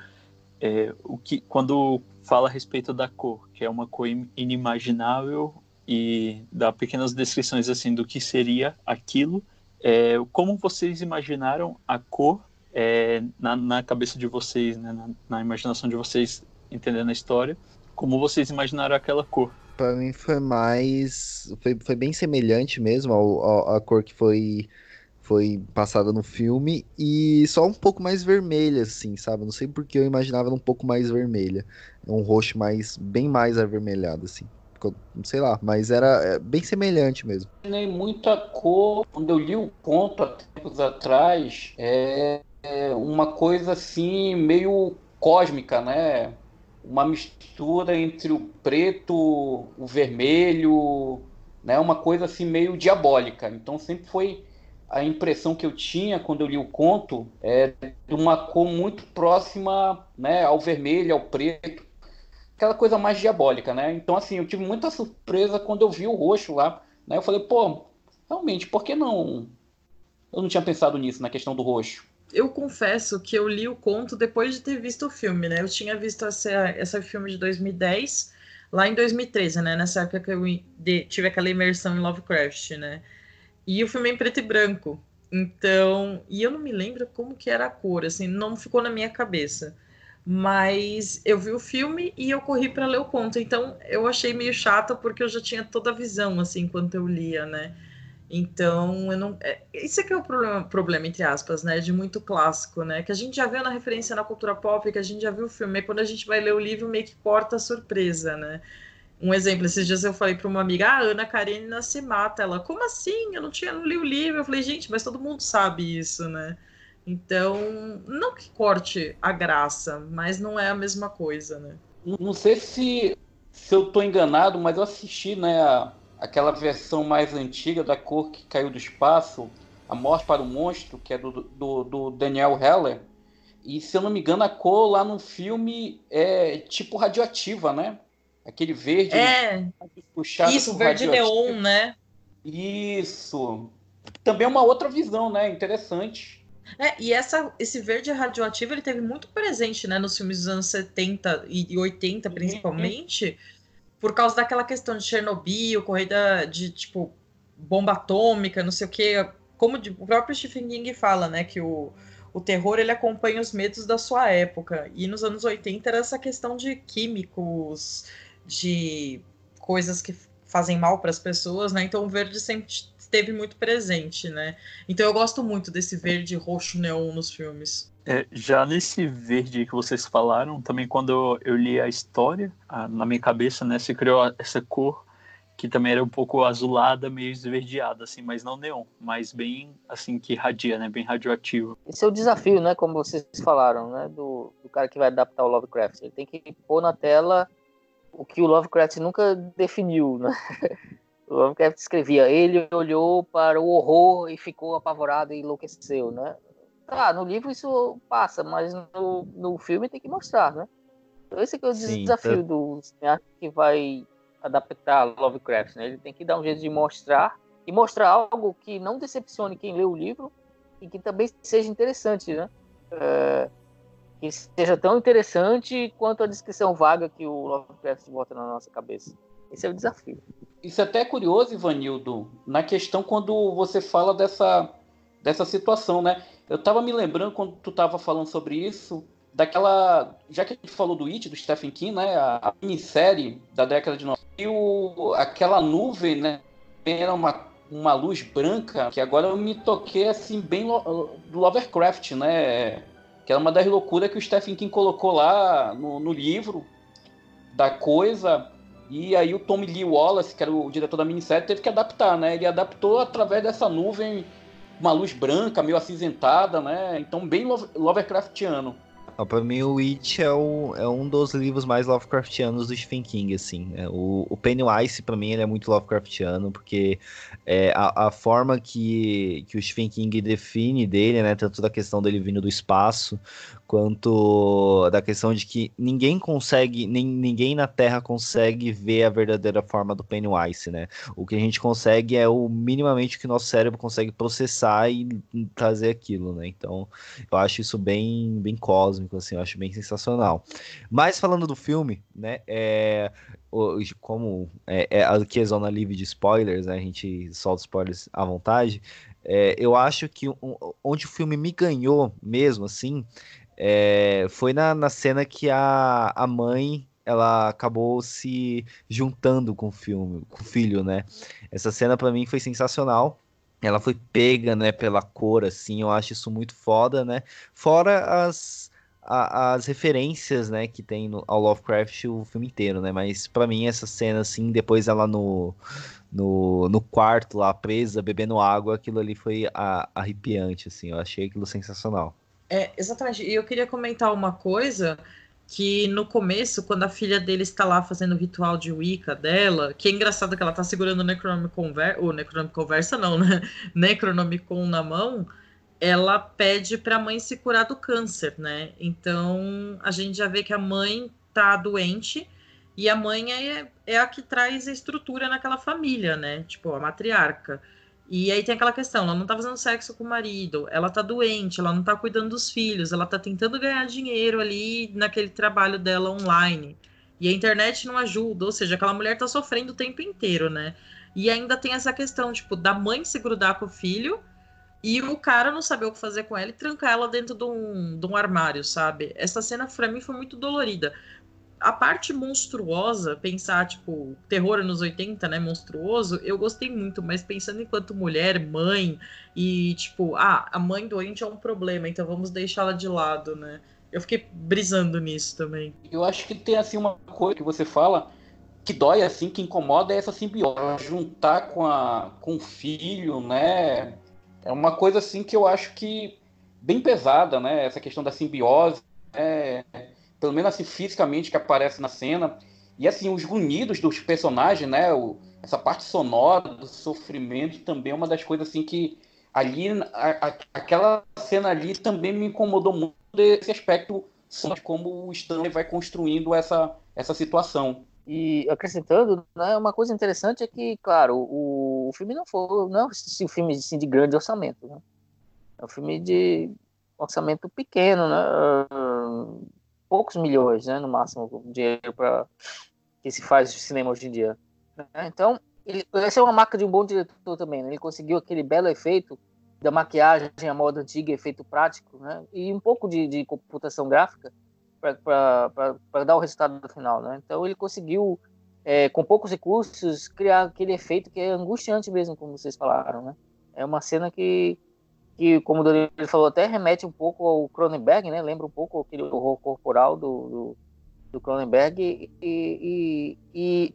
é, o que, quando fala a respeito da cor, que é uma cor inimaginável e dá pequenas descrições assim do que seria aquilo, é, como vocês imaginaram a cor é, na, na, cabeça de vocês, né, na, na, imaginação de vocês, entendendo a história, como vocês imaginaram aquela cor. Para mim foi mais, foi, foi bem semelhante mesmo à cor que foi foi passada no filme e só um pouco mais vermelha, assim, sabe? Não sei porque eu imaginava um pouco mais vermelha, um roxo mais bem mais avermelhado, assim. Sei lá, mas era é, bem semelhante mesmo. Nem muita cor. Quando eu li o conto há tempos atrás, é, é uma coisa assim, meio cósmica, né? Uma mistura entre o preto, o vermelho, né? Uma coisa assim meio diabólica. Então sempre foi a impressão que eu tinha quando eu li o conto é de uma cor muito próxima, né, ao vermelho, ao preto, aquela coisa mais diabólica, né? Então assim, eu tive muita surpresa quando eu vi o roxo lá Né? Eu falei, pô, realmente, por que não? Eu não tinha pensado nisso, na questão do roxo. Eu confesso que eu li o conto depois de ter visto o filme, né? Eu tinha visto essa, essa filme de 2010, lá em 2013, né? Nessa época que eu tive aquela imersão em Lovecraft, né? E o filme é em preto e branco. Então, e eu não me lembro como que era a cor, assim, não ficou na minha cabeça. Mas eu vi o filme e eu corri para ler o conto. Então, eu achei meio chato porque eu já tinha toda a visão assim enquanto eu lia, né? Então, eu não. É, isso é que é o problema, problema, entre aspas, né? De muito clássico, né? Que a gente já viu na referência na cultura pop, que a gente já viu o filme. E quando a gente vai ler o livro, meio que corta a surpresa, né? Um exemplo, esses dias eu falei para uma amiga, ah, Ana Karenina se mata. Ela, como assim? Eu não tinha não li o livro. Eu falei, gente, mas todo mundo sabe isso, né? Então, não que corte a graça, mas não é a mesma coisa, né? Não sei se, se eu tô enganado, mas eu assisti, né, a, aquela versão mais antiga da cor que caiu do espaço, A Morte para o Monstro, que é do, do, do Daniel Heller. E se eu não me engano, a cor lá no filme é tipo radioativa, né? Aquele verde. É. Isso, verde neon, né? Isso. Também é uma outra visão, né? Interessante. É, e essa, esse verde radioativo ele teve muito presente né, nos filmes dos anos 70 e 80, principalmente, por causa daquela questão de Chernobyl, corrida de tipo bomba atômica, não sei o que. Como o próprio Stephen King fala, né? Que o, o terror ele acompanha os medos da sua época. E nos anos 80 era essa questão de químicos, de coisas que fazem mal para as pessoas, né? Então o verde sempre esteve muito presente, né? Então eu gosto muito desse verde roxo neon nos filmes. É, já nesse verde que vocês falaram, também quando eu li a história, a, na minha cabeça, né, se criou essa cor que também era um pouco azulada, meio esverdeada, assim, mas não neon, mas bem, assim, que radia, né, bem radioativo. Esse é o desafio, né, como vocês falaram, né, do, do cara que vai adaptar o Lovecraft. Ele tem que pôr na tela o que o Lovecraft nunca definiu, né? O Lovecraft escrevia, ele olhou para o horror e ficou apavorado e enlouqueceu, né? Tá, no livro isso passa, mas no, no filme tem que mostrar, né? Então esse é o Sim, desafio tá... do cineasta que vai adaptar Lovecraft, né? Ele tem que dar um jeito de mostrar e mostrar algo que não decepcione quem lê o livro e que também seja interessante, né? É, que seja tão interessante quanto a descrição vaga que o Lovecraft bota na nossa cabeça. Esse é o desafio. Isso é até curioso, Ivanildo, na questão quando você fala dessa, dessa situação, né? Eu tava me lembrando quando tu tava falando sobre isso, daquela. Já que a gente falou do It, do Stephen King, né? A, a minissérie da década de 90. E o, aquela nuvem, né? Era uma, uma luz branca, que agora eu me toquei assim, bem do Lovecraft, né? Que era uma das loucuras que o Stephen King colocou lá no, no livro da coisa e aí o Tommy Lee Wallace, que era o diretor da minissérie, teve que adaptar, né? Ele adaptou através dessa nuvem, uma luz branca, meio acinzentada, né? Então bem Lovecraftiano. Ah, pra mim, o It é, o, é, um dos livros mais Lovecraftianos do Stephen King, assim. É, o, o Pennywise, pra mim, ele é muito Lovecraftiano, porque é, a, a, forma que, que o Stephen King define dele, né, tanto da questão dele vindo do espaço, quanto da questão de que ninguém consegue, nem, ninguém na Terra consegue ver a verdadeira forma do Pennywise, né? O que a gente consegue é o minimamente que o nosso cérebro consegue processar e trazer aquilo, né? Então, eu acho isso bem, bem cósmico, assim, eu acho bem sensacional. Mas falando do filme, né? É, como é, é aqui é zona livre de spoilers, né? A gente solta spoilers à vontade. É, eu acho que onde o filme me ganhou mesmo, assim, é, foi na, na cena que a, a mãe ela acabou se juntando com o filme, com o filho, né? Essa cena para mim foi sensacional. Ela foi pega, né, pela cor, assim, eu acho isso muito foda, né? Fora as, a, as referências, né, que tem no, ao Lovecraft o filme inteiro, né? Mas para mim essa cena, assim, depois ela no, no, no quarto lá, presa, bebendo água, aquilo ali foi a, arrepiante, assim, eu achei aquilo sensacional. É, exatamente. E eu queria comentar uma coisa que no começo, quando a filha dele está lá fazendo o ritual de Wicca dela, que é engraçado que ela tá segurando o Necronomicon, o Necronomicon conversa não, né? Necronomicon na mão, ela pede para a mãe se curar do câncer, né? Então, a gente já vê que a mãe tá doente E a mãe é, é a que traz a estrutura naquela família, né? Tipo, a matriarca. E aí tem aquela questão, ela não tá fazendo sexo com o marido, ela tá doente, ela não tá cuidando dos filhos, ela tá tentando ganhar dinheiro ali naquele trabalho dela online. E a internet não ajuda, ou seja, aquela mulher tá sofrendo o tempo inteiro, né? E ainda tem essa questão, tipo, da mãe se grudar com o filho e o cara não saber o que fazer com ela e trancar ela dentro de um, de um armário, sabe? Essa cena pra mim foi muito dolorida a parte monstruosa, pensar, tipo, terror nos 80, né, monstruoso, eu gostei muito, mas pensando enquanto mulher, mãe, e tipo, ah, a mãe doente é um problema, então vamos deixá-la de lado, né? Eu fiquei brisando nisso também. Eu acho que tem, assim, uma coisa que você fala que dói, assim, que incomoda é essa simbiose. Juntar com, a, com o filho, né? É uma coisa, assim, que eu acho que bem pesada, né? Essa questão da simbiose, né? Pelo menos assim, fisicamente, que aparece na cena. E assim, os grunhidos dos personagens, né? O, essa parte sonora do sofrimento também é uma das coisas assim que ali, a, a, aquela cena ali também me incomodou muito desse aspecto de como o Stanley vai construindo essa, essa situação. E acrescentando, né, uma coisa interessante é que, claro, o, o filme não foi não é um filme assim, de grande orçamento, né? É um filme de orçamento pequeno, né? Poucos milhões, né, no máximo, dinheiro para que se faz cinema hoje em dia. Né? Então, ele, essa é uma marca de um bom diretor também. Né? Ele conseguiu aquele belo efeito da maquiagem à moda antiga, efeito prático, né? e um pouco de, de computação gráfica para dar o resultado final. Né? Então, ele conseguiu, é, com poucos recursos, criar aquele efeito que é angustiante mesmo, como vocês falaram. Né? É uma cena que que, como o Danilo falou, até remete um pouco ao Cronenberg, né? Lembra um pouco aquele horror corporal do, do, Cronenberg e, e, e,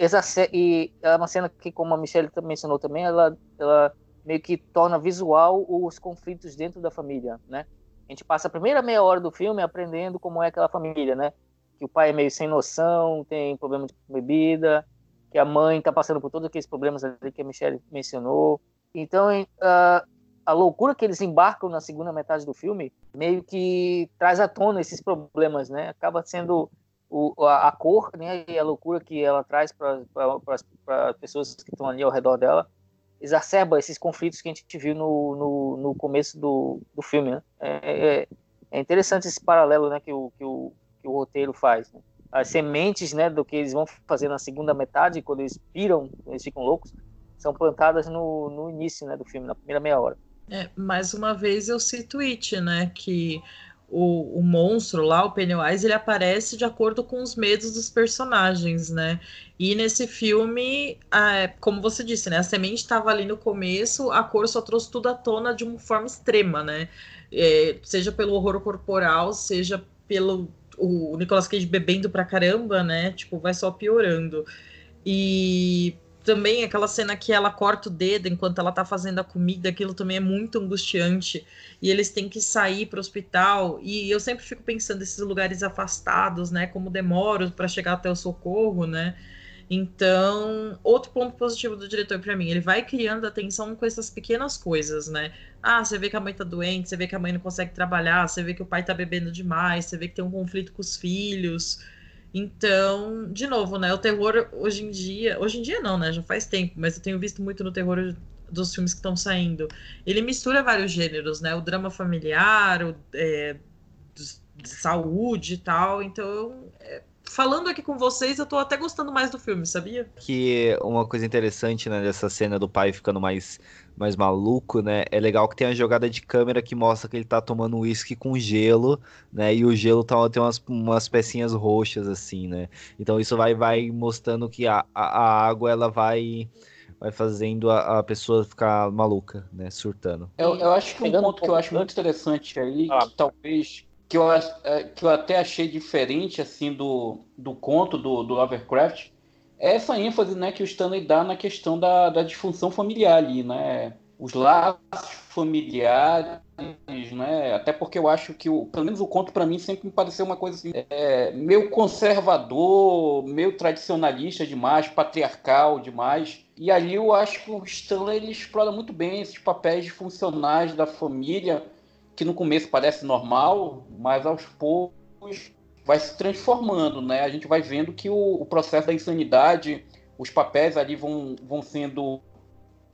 e, é uma cena que, como a Michelle mencionou também, ela, ela meio que torna visual os conflitos dentro da família, né? A gente passa a primeira meia hora do filme aprendendo como é aquela família, né? Que o pai é meio sem noção, tem problema de bebida, que a mãe está passando por todos aqueles problemas ali que a Michelle mencionou. Então, uh, a loucura que eles embarcam na segunda metade do filme meio que traz à tona esses problemas, né? Acaba sendo o, a, a, cor né, e a loucura que ela traz para as pessoas que estão ali ao redor dela exacerba esses conflitos que a gente viu no, no, no começo do, do filme, né? É, é, é, interessante esse paralelo né, que, o, que, o, que o roteiro faz. Né? As sementes né, do que eles vão fazer na segunda metade, quando eles piram, eles ficam loucos, são plantadas no, no início né, do filme, na primeira meia hora. É, mais uma vez eu cito It, né? Que o, o monstro lá, o Pennywise, ele aparece de acordo com os medos dos personagens, né? E nesse filme, como você disse, né? A semente estava ali no começo, a cor só trouxe tudo à tona de uma forma extrema, né? É, seja pelo horror corporal, seja pelo o Nicolas Cage bebendo pra caramba, né? Tipo, vai só piorando. E também aquela cena que ela corta o dedo enquanto ela tá fazendo a comida, aquilo também é muito angustiante. E eles têm que sair para o hospital. E eu sempre fico pensando esses lugares afastados, né? Como demoram para chegar até o socorro, né? Então, outro ponto positivo do diretor para mim, ele vai criando atenção com essas pequenas coisas, né? Ah, você vê que a mãe tá doente, você vê que a mãe não consegue trabalhar, você vê que o pai tá bebendo demais, você vê que tem um conflito com os filhos. Então, de novo, né? O terror hoje em dia. Hoje em dia não, né? Já faz tempo, mas eu tenho visto muito no terror dos filmes que estão saindo. Ele mistura vários gêneros, né? O drama familiar, o é, de saúde e tal. Então, é, falando aqui com vocês, eu tô até gostando mais do filme, sabia? Que uma coisa interessante, né, dessa cena do pai ficando mais mais maluco, né? É legal que tem a jogada de câmera que mostra que ele tá tomando uísque com gelo, né? E o gelo tá, tem umas, umas pecinhas roxas, assim, né? Então isso vai, vai mostrando que a, a, a água, ela vai vai fazendo a, a, pessoa ficar maluca, né? Surtando. Eu, eu acho que um ponto que eu acho muito interessante aí, ah. que talvez que eu, é, que eu até achei diferente assim do, do conto do, do Lovecraft essa ênfase né, que o Stanley dá na questão da, da disfunção familiar ali, né? Os laços familiares, né? Até porque eu acho que, o, pelo menos o conto para mim sempre me pareceu uma coisa assim, é, meio conservador, meio tradicionalista demais, patriarcal demais. E ali eu acho que o Stanley ele explora muito bem esses papéis de funcionais da família, que no começo parece normal, mas aos poucos vai se transformando, né? A gente vai vendo que o, o processo da insanidade, os papéis ali vão, vão sendo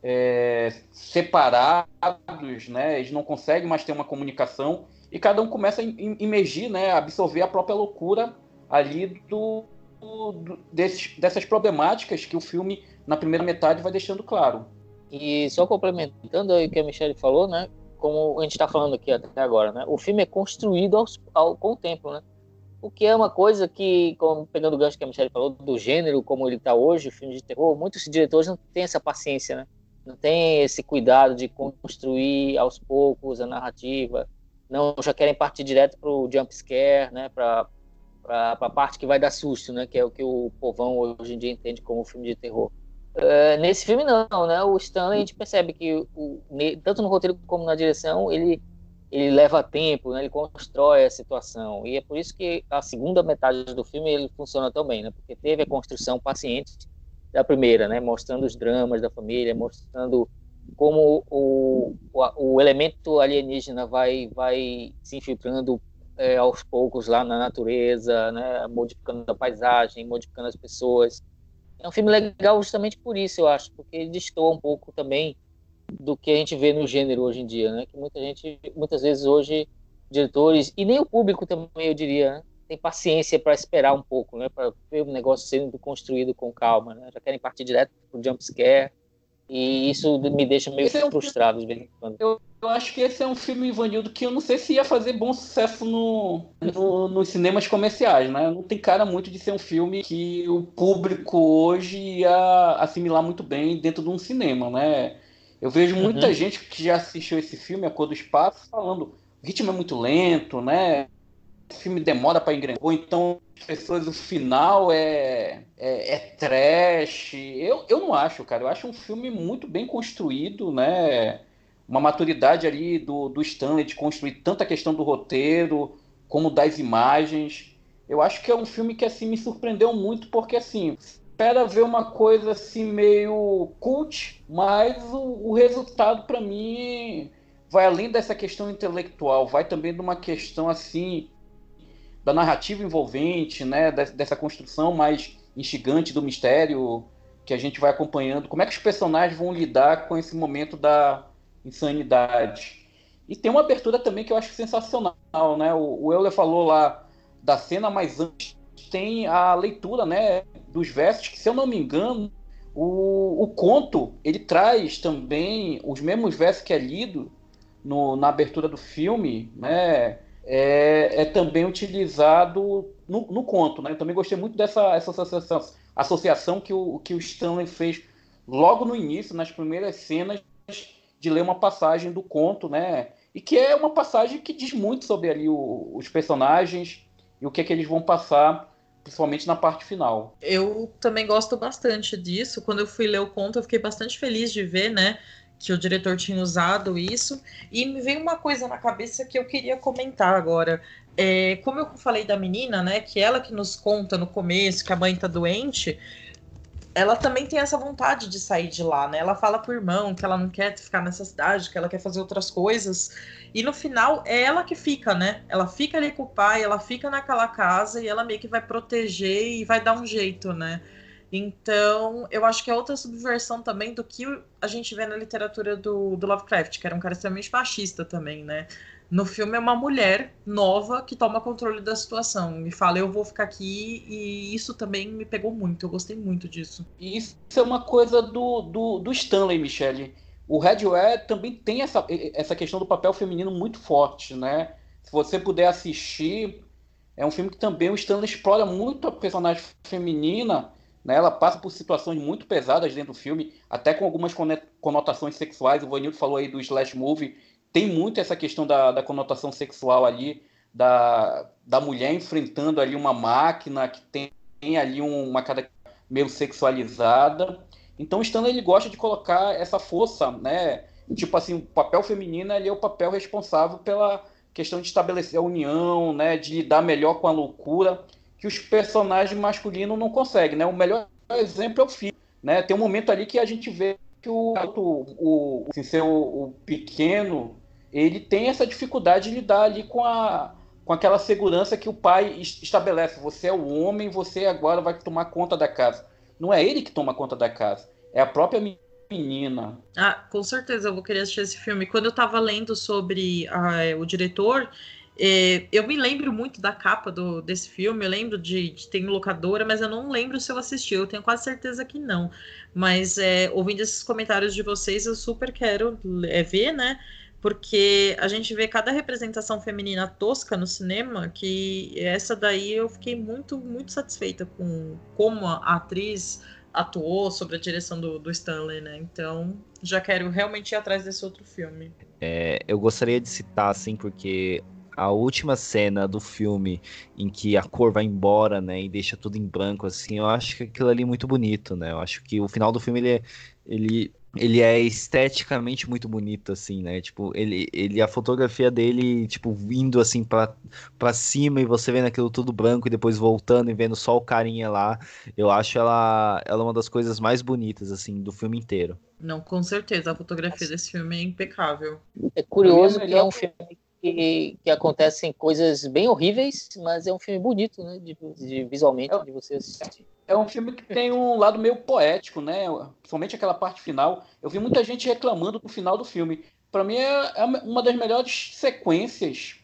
é, separados, né? Eles não conseguem mais ter uma comunicação e cada um começa a imergir, né? Absorver a própria loucura ali do, do desses, dessas problemáticas que o filme na primeira metade vai deixando claro. E só complementando o que a Michelle falou, né? Como a gente está falando aqui até agora, né? O filme é construído aos, ao, com o tempo, né? O que é uma coisa que, como, pegando o gancho que a Michelle falou, do gênero como ele está hoje, o filme de terror, muitos diretores não têm essa paciência, né? Não tem esse cuidado de construir aos poucos a narrativa. Não, já querem partir direto para o jump scare, né? Para a parte que vai dar susto, né? Que é o que o povão hoje em dia entende como filme de terror. Uh, nesse filme não, né? O Stanley a gente percebe que o, tanto no roteiro como na direção ele ele leva tempo, né? Ele constrói a situação e é por isso que a segunda metade do filme ele funciona tão bem, né? Porque teve a construção paciente da primeira, né? Mostrando os dramas da família, mostrando como o, o, o elemento alienígena vai vai se infiltrando é, aos poucos lá na natureza, né? Modificando a paisagem, modificando as pessoas é um filme legal justamente por isso, eu acho, porque ele destoa um pouco também do que a gente vê no gênero hoje em dia, né? Que muita gente, muitas vezes hoje, diretores e nem o público também, eu diria, né? tem paciência para esperar um pouco, né? Para ver o negócio sendo construído com calma, né? Já querem partir direto pro jump scare e isso me deixa meio esse frustrado é um de vez em quando. Eu, eu, acho que esse é um filme, Ivanildo, que eu não sei se ia fazer bom sucesso no, no, nos cinemas comerciais, né? Não tem cara muito de ser um filme que o público hoje ia assimilar muito bem dentro de um cinema, né? Eu vejo muita uhum. gente que já assistiu esse filme, A Cor do Espaço, falando o ritmo é muito lento, né? o filme demora para engrenar, ou então as pessoas, o final é, é, é, trash. Eu, eu não acho, cara. Eu acho um filme muito bem construído, né? Uma maturidade ali do, do Stanley de construir tanto a questão do roteiro como das imagens. Eu acho que é um filme que assim me surpreendeu muito, porque assim, espera ver uma coisa assim meio cult, mas o, o resultado para mim vai além dessa questão intelectual, vai também de uma questão assim da narrativa envolvente, né, dessa construção mais instigante do mistério que a gente vai acompanhando. Como é que os personagens vão lidar com esse momento da insanidade? E tem uma abertura também que eu acho sensacional, né? O, o Euler falou lá da cena, mas antes tem a leitura, né, dos versos que, se eu não me engano, o, o conto ele traz também os mesmos versos que é lido no, na abertura do filme, né? é, é também utilizado no, no, conto. Né? Eu também gostei muito dessa essa associação, associação que, o, que o Stanley fez logo no início, nas primeiras cenas, de ler uma passagem do conto, né? E que é uma passagem que diz muito sobre ali o, os personagens e o que é que eles vão passar, principalmente na parte final. Eu também gosto bastante disso. Quando eu fui ler o conto, eu fiquei bastante feliz de ver, né? que o diretor tinha usado isso. E me veio uma coisa na cabeça que eu queria comentar agora. É, como eu falei da menina, né? Que ela que nos conta no começo que a mãe tá doente, ela também tem essa vontade de sair de lá, né? Ela fala pro irmão que ela não quer ficar nessa cidade, que ela quer fazer outras coisas. E no final é ela que fica, né? Ela fica ali com o pai, ela fica naquela casa e ela meio que vai proteger e vai dar um jeito, né? Então, eu acho que é outra subversão também do que a gente vê na literatura do, do Lovecraft, que era um cara extremamente fascista também, né? No filme é uma mulher nova que toma controle da situação. Me fala, eu vou ficar aqui, e isso também me pegou muito. Eu gostei muito disso. E isso é uma coisa do, do, do Stanley, Michelle. O Redware também tem essa, essa questão do papel feminino muito forte, né? Se você puder assistir, é um filme que também o Stanley explora muito a personagem feminina né? Ela passa por situações muito pesadas dentro do filme, até com algumas conotações sexuais. O Vanildo falou aí do slash movie. Tem muito essa questão da, da conotação sexual ali, da, da mulher enfrentando ali uma máquina que tem, tem ali um, uma cara meio sexualizada. Então Stanley ele gosta de colocar essa força, né? Tipo assim, o papel feminino ele é o papel responsável pela questão de estabelecer a união, né? De lidar melhor com a loucura que os personagens masculinos não conseguem, né? O melhor exemplo é o filho, né? Tem um momento ali que a gente vê que o, o, o, assim, o pequeno, ele tem essa dificuldade de lidar ali com a, com aquela segurança que o pai estabelece. Você é o homem, você agora vai tomar conta da casa. Não é ele que toma conta da casa, é a própria menina. Ah, com certeza eu vou querer assistir esse filme. Quando eu tava lendo sobre ah, o diretor, é, eu me lembro muito da capa do, desse filme, eu lembro de, de ter locadora, mas eu não lembro se eu assisti, eu tenho quase certeza que não. Mas é, ouvindo esses comentários de vocês, eu super quero é, ver, né? Porque a gente vê cada representação feminina tosca no cinema, que essa daí eu fiquei muito, muito satisfeita com como a atriz atuou sobre a direção do, do Stanley, né? Então, já quero realmente ir atrás desse outro filme. É, eu gostaria de citar, assim, porque a última cena do filme em que a cor vai embora, né, e deixa tudo em branco, assim, eu acho que aquilo ali é muito bonito, né? Eu acho que o final do filme ele, é, ele, ele é esteticamente muito bonito, assim, né? Tipo, ele, ele a fotografia dele, tipo, vindo assim para pra cima e você vendo aquilo tudo branco e depois voltando e vendo só o carinha lá, eu acho ela, ela uma das coisas mais bonitas, assim, do filme inteiro. Não, com certeza, a fotografia desse filme é impecável. É curioso que é um filme que, que acontecem coisas bem horríveis, mas é um filme bonito, né? De, de visualmente, é, de você assistir. É um filme que tem um lado meio poético, né? Principalmente aquela parte final. Eu vi muita gente reclamando do final do filme. Para mim é, é, uma das melhores sequências.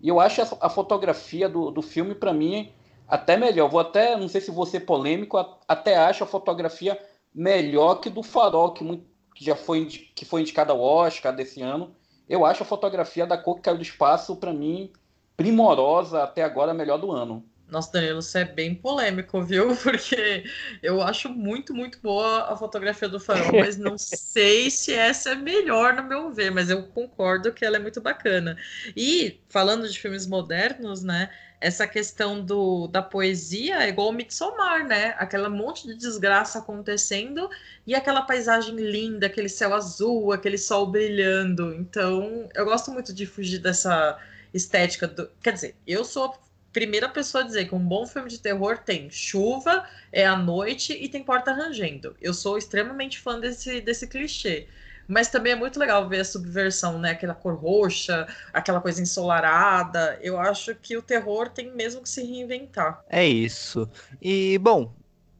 E eu acho a, a fotografia do, do filme, para mim, até melhor. Vou até, não sei se ser polêmico, até acho a fotografia melhor que do Farol, que, muito, que já foi, que foi indicada ao Oscar desse ano eu acho a fotografia da cor que caiu do espaço, para mim, primorosa, até agora a melhor do ano. Nossa, Danilo, você é bem polêmico, viu? Porque eu acho muito, muito boa a fotografia do farol, mas não sei se essa é melhor no meu ver, mas eu concordo que ela é muito bacana. E falando de filmes modernos, né? essa questão do, da poesia é igual o Midsommar, né? Aquela monte de desgraça acontecendo e aquela paisagem linda, aquele céu azul, aquele sol brilhando. Então, eu gosto muito de fugir dessa estética do. Quer dizer, eu sou primeira pessoa a dizer que um bom filme de terror tem chuva, é a noite e tem porta rangendo. Eu sou extremamente fã desse, desse clichê. Mas também é muito legal ver a subversão, né? Aquela cor roxa, aquela coisa ensolarada. Eu acho que o terror tem mesmo que se reinventar. É isso. E, bom,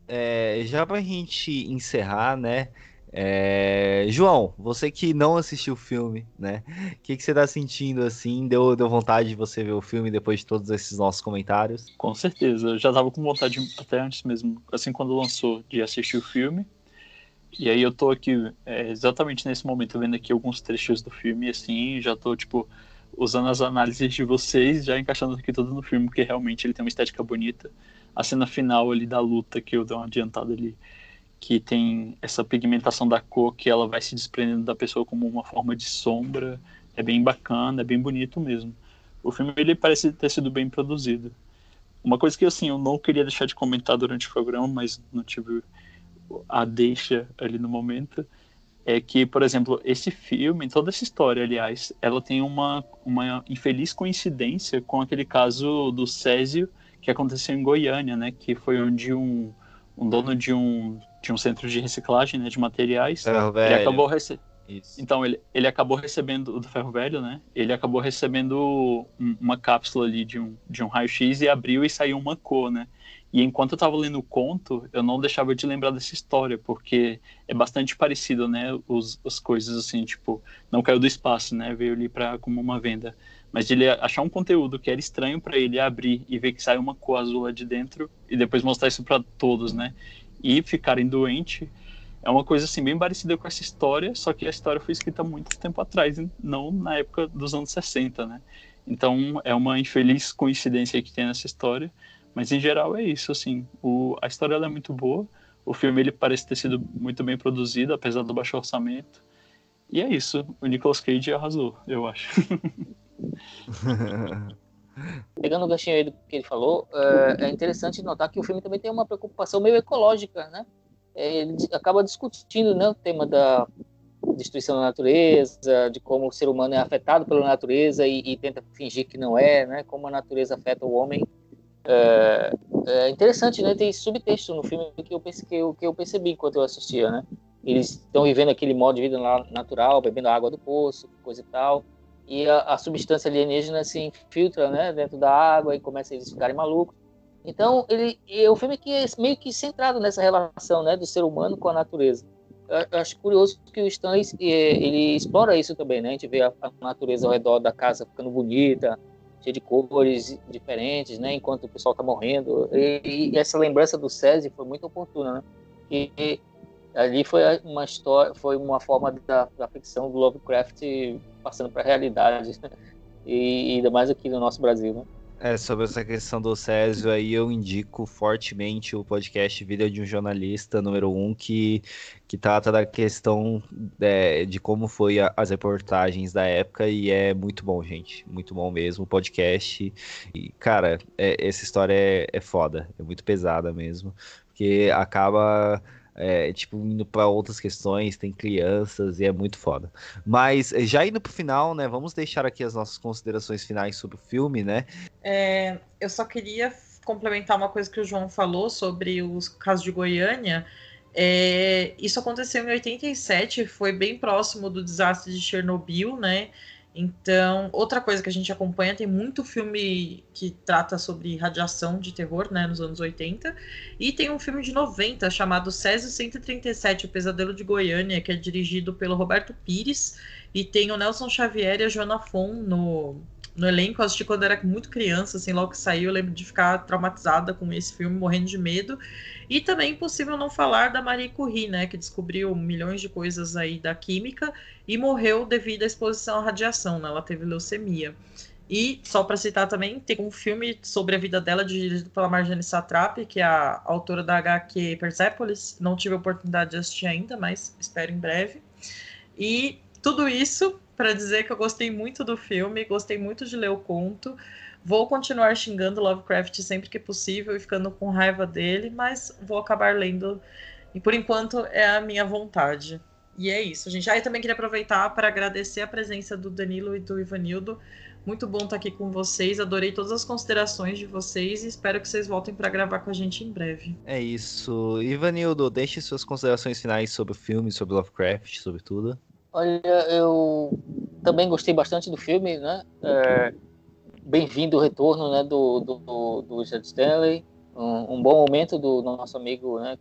é, já pra gente encerrar, né? É... João, você que não assistiu o filme, né? O que, que você tá sentindo assim? Deu, deu vontade de você ver o filme depois de todos esses nossos comentários? Com certeza, eu já tava com vontade, até antes mesmo, assim quando lançou, de assistir o filme. E aí eu tô aqui, é, exatamente nesse momento, vendo aqui alguns trechos do filme, assim, já tô, tipo, usando as análises de vocês, já encaixando aqui tudo no filme, porque realmente ele tem uma estética bonita. A cena final ali da luta, que eu dei uma adiantada ali, que tem essa pigmentação da cor, que ela vai se desprendendo da pessoa como uma forma de sombra, é bem bacana, é bem bonito mesmo. O filme, ele parece ter sido bem produzido. Uma coisa que, assim, eu não queria deixar de comentar durante o programa, mas não tive a deixa ali no momento é que, por exemplo, esse filme, toda essa história, aliás, ela tem uma, uma infeliz coincidência com aquele caso do Césio que aconteceu em Goiânia, né? Que foi onde um, um dono de um, de um centro de reciclagem né, de materiais, é, ele acabou recebendo então, ele, ele acabou recebendo, do ferro velho, né? Ele acabou recebendo uma cápsula ali de um, de um raio-x e abriu e saiu uma cor, né? E enquanto eu estava lendo o conto, eu não deixava de lembrar dessa história, porque é bastante parecido, né? Os, as coisas assim, tipo, não caiu do espaço, né? Veio ali para como uma venda. Mas ele achar um conteúdo que era estranho para ele abrir e ver que saiu uma cor azul lá de dentro e depois mostrar isso para todos, né? E ficarem doentes é uma coisa assim bem parecida com essa história, só que a história foi escrita muito tempo atrás, não na época dos anos 60, né? Então é uma infeliz coincidência que tem nessa história, mas em geral é isso, assim. O, a história é muito boa, o filme ele parece ter sido muito bem produzido, apesar do baixo orçamento. E é isso, o Nicolas Cage arrasou, eu acho. Pegando o ganchinho aí do que ele falou, é, é interessante notar que o filme também tem uma preocupação meio ecológica, né? ele acaba discutindo né, o tema da destruição da natureza, de como o ser humano é afetado pela natureza e, e tenta fingir que não é, né, como a natureza afeta o homem. É, é interessante, né? Tem subtexto no filme que eu, que eu, que eu percebi enquanto eu assistia, né? Eles estão vivendo aquele modo de vida natural, bebendo água do poço, coisa e tal. E a, a, substância alienígena se infiltra né, dentro da água e começa a eles ficarem malucos. Então, ele um filme que é meio que centrado nessa relação né, do ser humano com a natureza. Eu acho curioso que o Stanley ele explora isso também, né? A gente vê a, a natureza ao redor da casa ficando bonita, cheia de cores diferentes, né? Enquanto o pessoal está morrendo. E, e, essa lembrança do César foi muito oportuna, né? E, ali foi uma história, foi uma forma da, da ficção do Lovecraft passando para a realidade, né? e ainda mais aqui no nosso Brasil, né? É, sobre essa questão do Césio aí, eu indico fortemente o podcast Vida de um Jornalista, número 1, um, que, que trata da questão é, de como foi a, as reportagens da época e é muito bom, gente. Muito bom mesmo o podcast. E, cara, é, essa história é, é foda, é muito pesada mesmo, porque acaba é, tipo, indo para outras questões, tem crianças e é muito foda. Mas eh, já indo pro final, né? Vamos deixar aqui as nossas considerações finais sobre o filme, né? É, eu só queria complementar uma coisa que o João falou sobre os casos de Goiânia. É, isso aconteceu em 87, foi bem próximo do desastre de Chernobyl, né? Então, outra coisa que a gente acompanha, tem muito filme que trata sobre radiação de terror, né, nos anos 80, e tem um filme de 90 chamado Césio 137, O Pesadelo de Goiânia, que é dirigido pelo Roberto Pires, e tem o Nelson Xavier e a Joana Fon no, no elenco. Eu assisti quando era muito criança, assim, logo que saiu, eu lembro de ficar traumatizada com esse filme, morrendo de medo. E também impossível não falar da Marie Curie, né, que descobriu milhões de coisas aí da química e morreu devido à exposição à radiação, né? Ela teve leucemia. E, só para citar também, tem um filme sobre a vida dela, dirigido pela Marjane Satrapi, que é a autora da HQ Persepolis. Não tive a oportunidade de assistir ainda, mas espero em breve. E tudo isso para dizer que eu gostei muito do filme, gostei muito de ler o conto. Vou continuar xingando Lovecraft sempre que possível e ficando com raiva dele, mas vou acabar lendo. E por enquanto é a minha vontade. E é isso, gente. Ah, também queria aproveitar para agradecer a presença do Danilo e do Ivanildo. Muito bom estar aqui com vocês. Adorei todas as considerações de vocês e espero que vocês voltem para gravar com a gente em breve. É isso. Ivanildo, deixe suas considerações finais sobre o filme, sobre Lovecraft, sobre tudo. Olha, eu também gostei bastante do filme, né? É, Bem-vindo o retorno né, do, do, do Richard Stanley. Um, um, bom momento do nosso amigo né,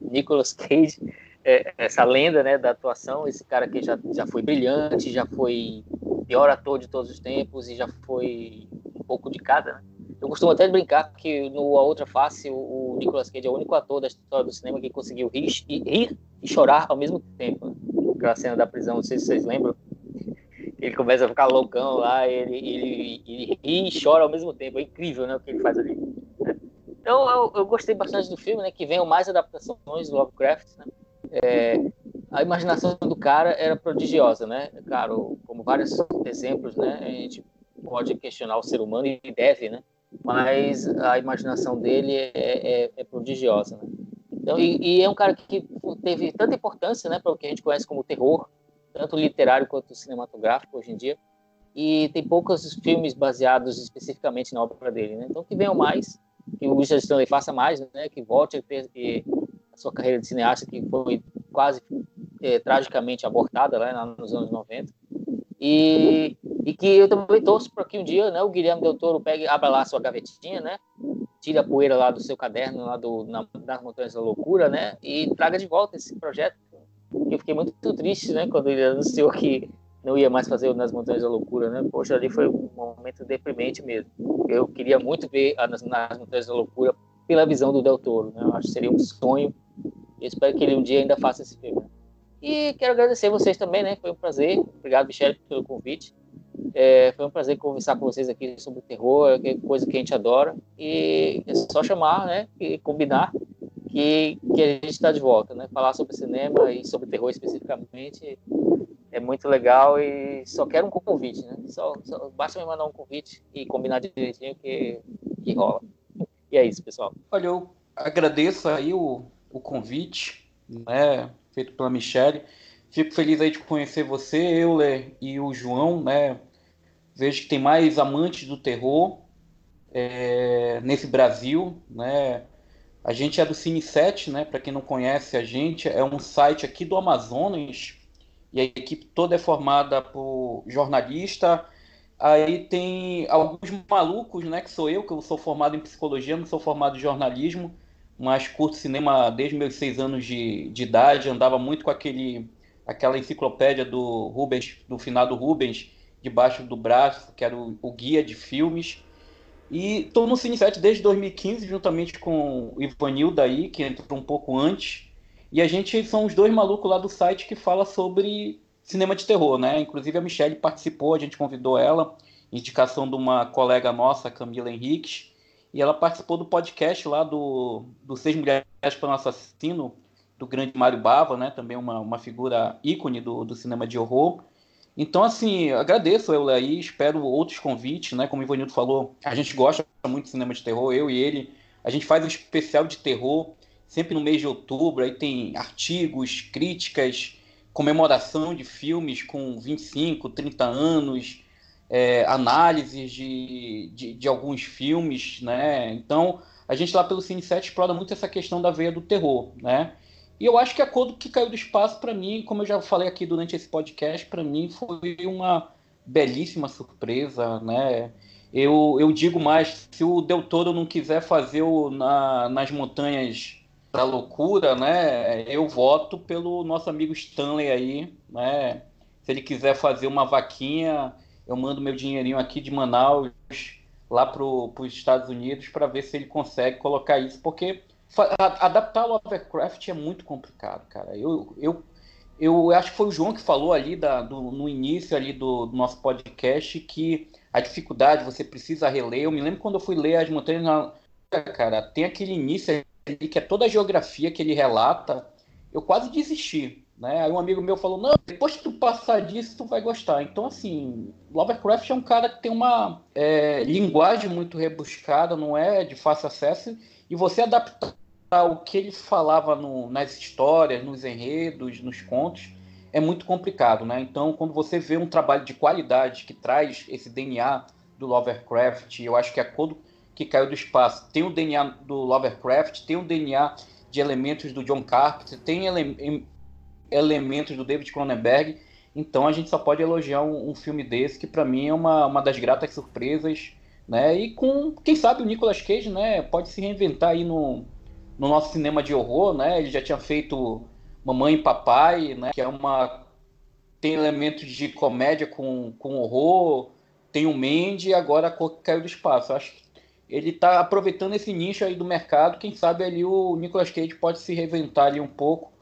Nicolas Cage, é, essa lenda né, da atuação, esse cara que já, já foi brilhante, já foi pior ator de todos os tempos e já foi um pouco de cada. Né? Eu costumo até brincar que no A Outra Face o, Nicolas Cage é o único ator da história do cinema que conseguiu rir, rir e chorar ao mesmo tempo. Aquela cena da prisão, não sei se vocês lembram. Ele começa a ficar loucão lá, ele, ele, ele ri e chora ao mesmo tempo. É incrível, né, o que ele faz ali. Então, eu, eu gostei bastante do filme, né, que venham mais adaptações do Lovecraft, né. É, a imaginação do cara era prodigiosa, né? Claro, como vários exemplos, né? A gente pode questionar o ser humano e deve, né? Mas a imaginação dele é, é, é prodigiosa, né? Então, e, e, é um cara que teve tanta importância né, para o que a gente conhece como terror, tanto literário quanto cinematográfico hoje em dia, e tem poucos filmes baseados especificamente na obra dele. Né? Então, que venham mais, que o Richard Stanley faça mais, né? que volte a ter a sua carreira de cineasta, que foi quase é, tragicamente abortada lá nos anos 90. E, e que eu também torço para que um dia né, o Guilherme Del Toro pegue, abra lá sua gavetinha, né? tire a poeira lá do seu caderno, lá do, na, das Montanhas da Loucura, né? E traga de volta esse projeto. Eu fiquei muito triste, né? Quando ele anunciou que não ia mais fazer o Nas Montanhas da Loucura, né? Poxa, ali foi um momento deprimente mesmo. Eu queria muito ver a nas Montanhas da Loucura pela visão do Del Toro, né? Eu acho que seria um sonho. Eu espero que ele um dia ainda faça esse filme. E quero agradecer vocês também, né? Foi um prazer. Obrigado, Michele, pelo convite. É, foi um prazer conversar com vocês aqui sobre terror, é coisa que a gente adora. E é só chamar, né? E combinar que, que a gente está de volta, né? Falar sobre cinema e sobre terror especificamente é muito legal e só quero um convite, né? Só, só basta me mandar um convite e combinar direitinho que, que rola. E é isso, pessoal. Olha, eu agradeço aí o, o convite, né? Feito pela Michelle. Fico feliz aí de conhecer você, Euler e o João, né? Vejo que tem mais amantes do terror é, nesse Brasil, né? A gente é do Cine 7, né? Para quem não conhece a gente, é um site aqui do Amazonas e a equipe toda é formada por jornalista. Aí tem alguns malucos, né, que sou eu, que eu sou formado em psicologia, não sou formado em jornalismo, mas curto cinema desde meus seis anos de, de idade, andava muito com aquele aquela enciclopédia do Rubens, do finado Rubens, debaixo do braço, que era o, o guia de filmes. E estou no Cine 7 desde 2015, juntamente com o Ivanildo aí, que entrou um pouco antes. E a gente são os dois malucos lá do site que fala sobre cinema de terror, né? Inclusive a Michelle participou, a gente convidou ela, indicação de uma colega nossa, Camila Henriques, e ela participou do podcast lá do, do Seis Mulheres para o Assassino, do grande Mário Bava, né? Também uma, uma figura ícone do, do cinema de horror. Então, assim, agradeço eu aí, espero outros convites, né? Como o Ivanildo falou, a gente gosta muito de cinema de terror, eu e ele. A gente faz um especial de terror sempre no mês de outubro, aí tem artigos, críticas, comemoração de filmes com 25, 30 anos, é, análises de, de, de, alguns filmes, né? Então, a gente lá pelo Cine 7 explora muito essa questão da veia do terror, né? E eu acho que a Codo que caiu do espaço, para mim, como eu já falei aqui durante esse podcast, para mim foi uma belíssima surpresa, né? Eu, eu digo mais, se o Del Toro não quiser fazer o, na, nas montanhas da loucura, né? Eu voto pelo nosso amigo Stanley aí, né? Se ele quiser fazer uma vaquinha, eu mando meu dinheirinho aqui de Manaus lá para os Estados Unidos para ver se ele consegue colocar isso, porque adaptar Lovecraft é muito complicado, cara. Eu, eu, eu acho que foi o João que falou ali da, do, no início ali do, do, nosso podcast que a dificuldade você precisa reler. Eu me lembro quando eu fui ler As Montanhas, cara, tem aquele início ali que é toda a geografia que ele relata. Eu quase desisti. Né? Aí um amigo meu falou, não, depois que tu passar disso, tu vai gostar. Então, assim, Lovecraft é um cara que tem uma é, linguagem muito rebuscada, não é de fácil acesso, e você adaptar o que ele falava no, nas histórias, nos enredos, nos contos, é muito complicado, né? Então, quando você vê um trabalho de qualidade que traz esse DNA do Lovecraft, eu acho que a Codo que caiu do espaço tem o DNA do Lovecraft, tem o DNA de elementos do John Carpenter, tem ele elementos do David Cronenberg, então a gente só pode elogiar um, um filme desse que para mim é uma, uma das gratas surpresas, né? E com quem sabe o Nicolas Cage, né? Pode se reinventar aí no, no nosso cinema de horror, né? Ele já tinha feito Mamãe e Papai, né? Que é uma tem elementos de comédia com, com horror, tem o Mandy e agora a cor que caiu do espaço. Acho que ele está aproveitando esse nicho aí do mercado. Quem sabe ali o Nicolas Cage pode se reinventar ali um pouco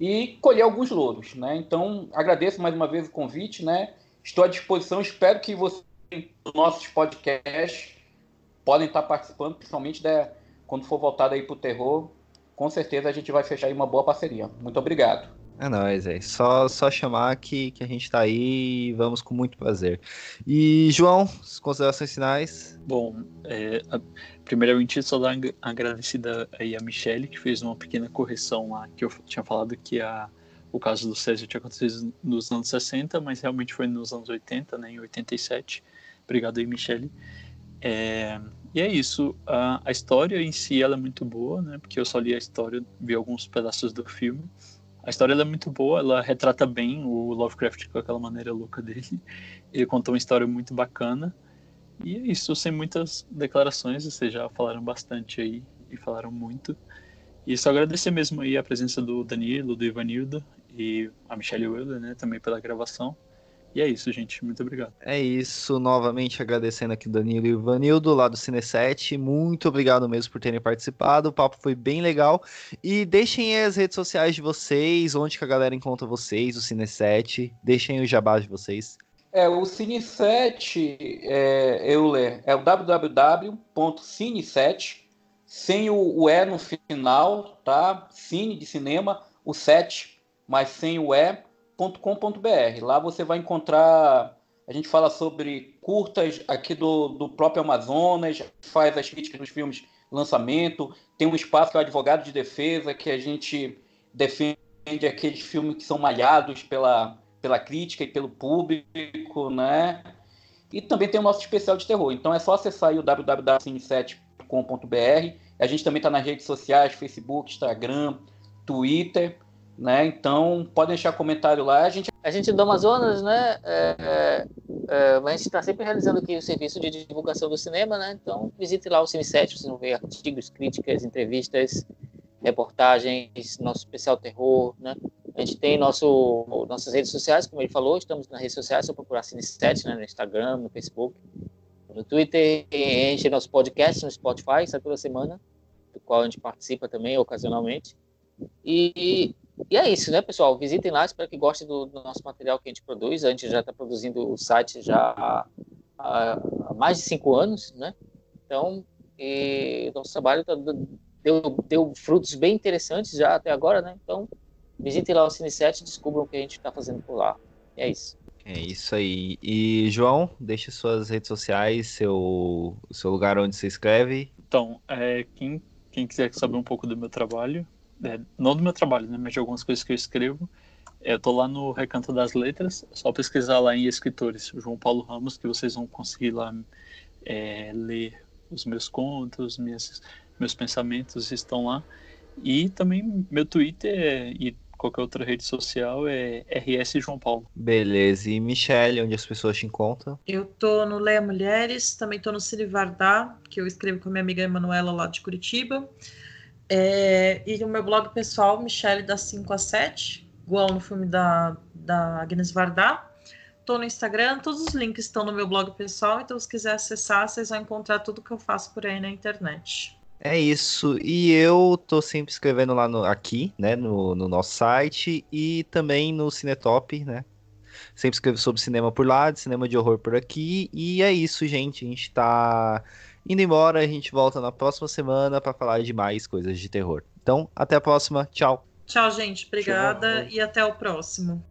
e colher alguns louros, né? Então agradeço mais uma vez o convite, né? Estou à disposição. Espero que vocês, nossos podcasts, podem estar participando, principalmente da quando for voltado aí pro terror, com certeza a gente vai fechar aí uma boa parceria. Muito obrigado. É nóis, é. Só, só chamar que, que a gente tá aí e vamos com muito prazer. E, João, considerações finais? Bom, é, a, primeiramente só dar agradecida aí a Michelle, que fez uma pequena correção lá, que eu tinha falado que a, o caso do César tinha acontecido nos anos 60, mas realmente foi nos anos 80, né, em 87. Obrigado aí, Michelle. É, e é isso. A, a história em si ela é muito boa, né? Porque eu só li a história, vi alguns pedaços do filme. A história é muito boa, ela retrata bem o Lovecraft com aquela maneira louca dele. Ele contou uma história muito bacana. E é isso, sem muitas declarações, vocês já falaram bastante aí e falaram muito. E só agradecer mesmo aí a presença do Danilo, do Ivanildo e a Michelle Willer, né, também pela gravação. E é isso, gente. Muito obrigado. É isso. Novamente agradecendo aqui o Danilo e o Vanildo, lá do Cine7. Muito obrigado mesmo por terem participado. O papo foi bem legal. E deixem as redes sociais de vocês, onde que a galera encontra vocês, o Cine7. Deixem o jabá de vocês. É, o Cine7, é, Euler, é o www.cine7, sem o, o E no final, tá? Cine de cinema, o 7, mas sem o E com.br Lá você vai encontrar. A gente fala sobre curtas aqui do, do próprio Amazonas, faz as críticas dos filmes lançamento, tem um espaço que é o advogado de defesa, que a gente defende aqueles filmes que são malhados pela, pela crítica e pelo público, né? E também tem o nosso especial de terror. Então é só acessar o www.cine7.com.br. A gente também está nas redes sociais, Facebook, Instagram, Twitter né? Então, pode deixar comentário lá. A gente a gente do Amazonas, né? É, é, é, a gente está sempre realizando aqui o serviço de divulgação do cinema, né? Então visite lá o Cine7, vocês vão ver artigos, críticas, entrevistas, reportagens, nosso especial terror, né? A gente tem nosso, nossas redes sociais, como ele falou, estamos nas redes sociais, só procurar Cine7, né? No Instagram, no Facebook, no Twitter, tem nosso podcast no Spotify, sai toda semana, do qual a gente participa também ocasionalmente. E e é isso, né, pessoal? Visitem lá, espero que gostem do, do nosso material que a gente produz. A gente já está produzindo o site já há, há, mais de cinco anos, né? Então, o nosso trabalho tá, deu, deu frutos bem interessantes já até agora, né? Então, visitem lá o Cine7 e descubram o que a gente está fazendo por lá. E é isso. É isso aí. E, João, deixe suas redes sociais, seu, seu lugar onde você escreve. Então, é, quem, quem quiser saber um pouco do meu trabalho, é, não do meu trabalho, né, mas de algumas coisas que eu escrevo. É, eu tô lá no Recanto das Letras, só pesquisar lá em escritores, João Paulo Ramos, que vocês vão conseguir lá é, ler os meus contos, minhas, meus pensamentos estão lá. E também meu Twitter e qualquer outra rede social é RS João Paulo. Beleza. E Michelle, onde as pessoas te encontram? Eu tô no Leia Mulheres, também tô no Cine Vardar, que eu escrevo com a minha amiga Emanuela lá de Curitiba. É, e o meu blog pessoal, Michele das 5 a 7, igual no filme da, da Agnes Varda. Estou no Instagram, todos os links estão no meu blog pessoal, então se quiser acessar, vocês vão encontrar tudo que eu faço por aí na internet. É isso. E eu tô sempre escrevendo lá no, aqui, né, no, no nosso site e também no Cinetop, né? Sempre escrevo sobre cinema por lá, de cinema de horror por aqui. E é isso, gente. A gente tá Indo embora, a gente volta na próxima semana para falar de mais coisas de terror. Então, até a próxima. Tchau. Tchau, gente. Obrigada Tchau. e até o próximo.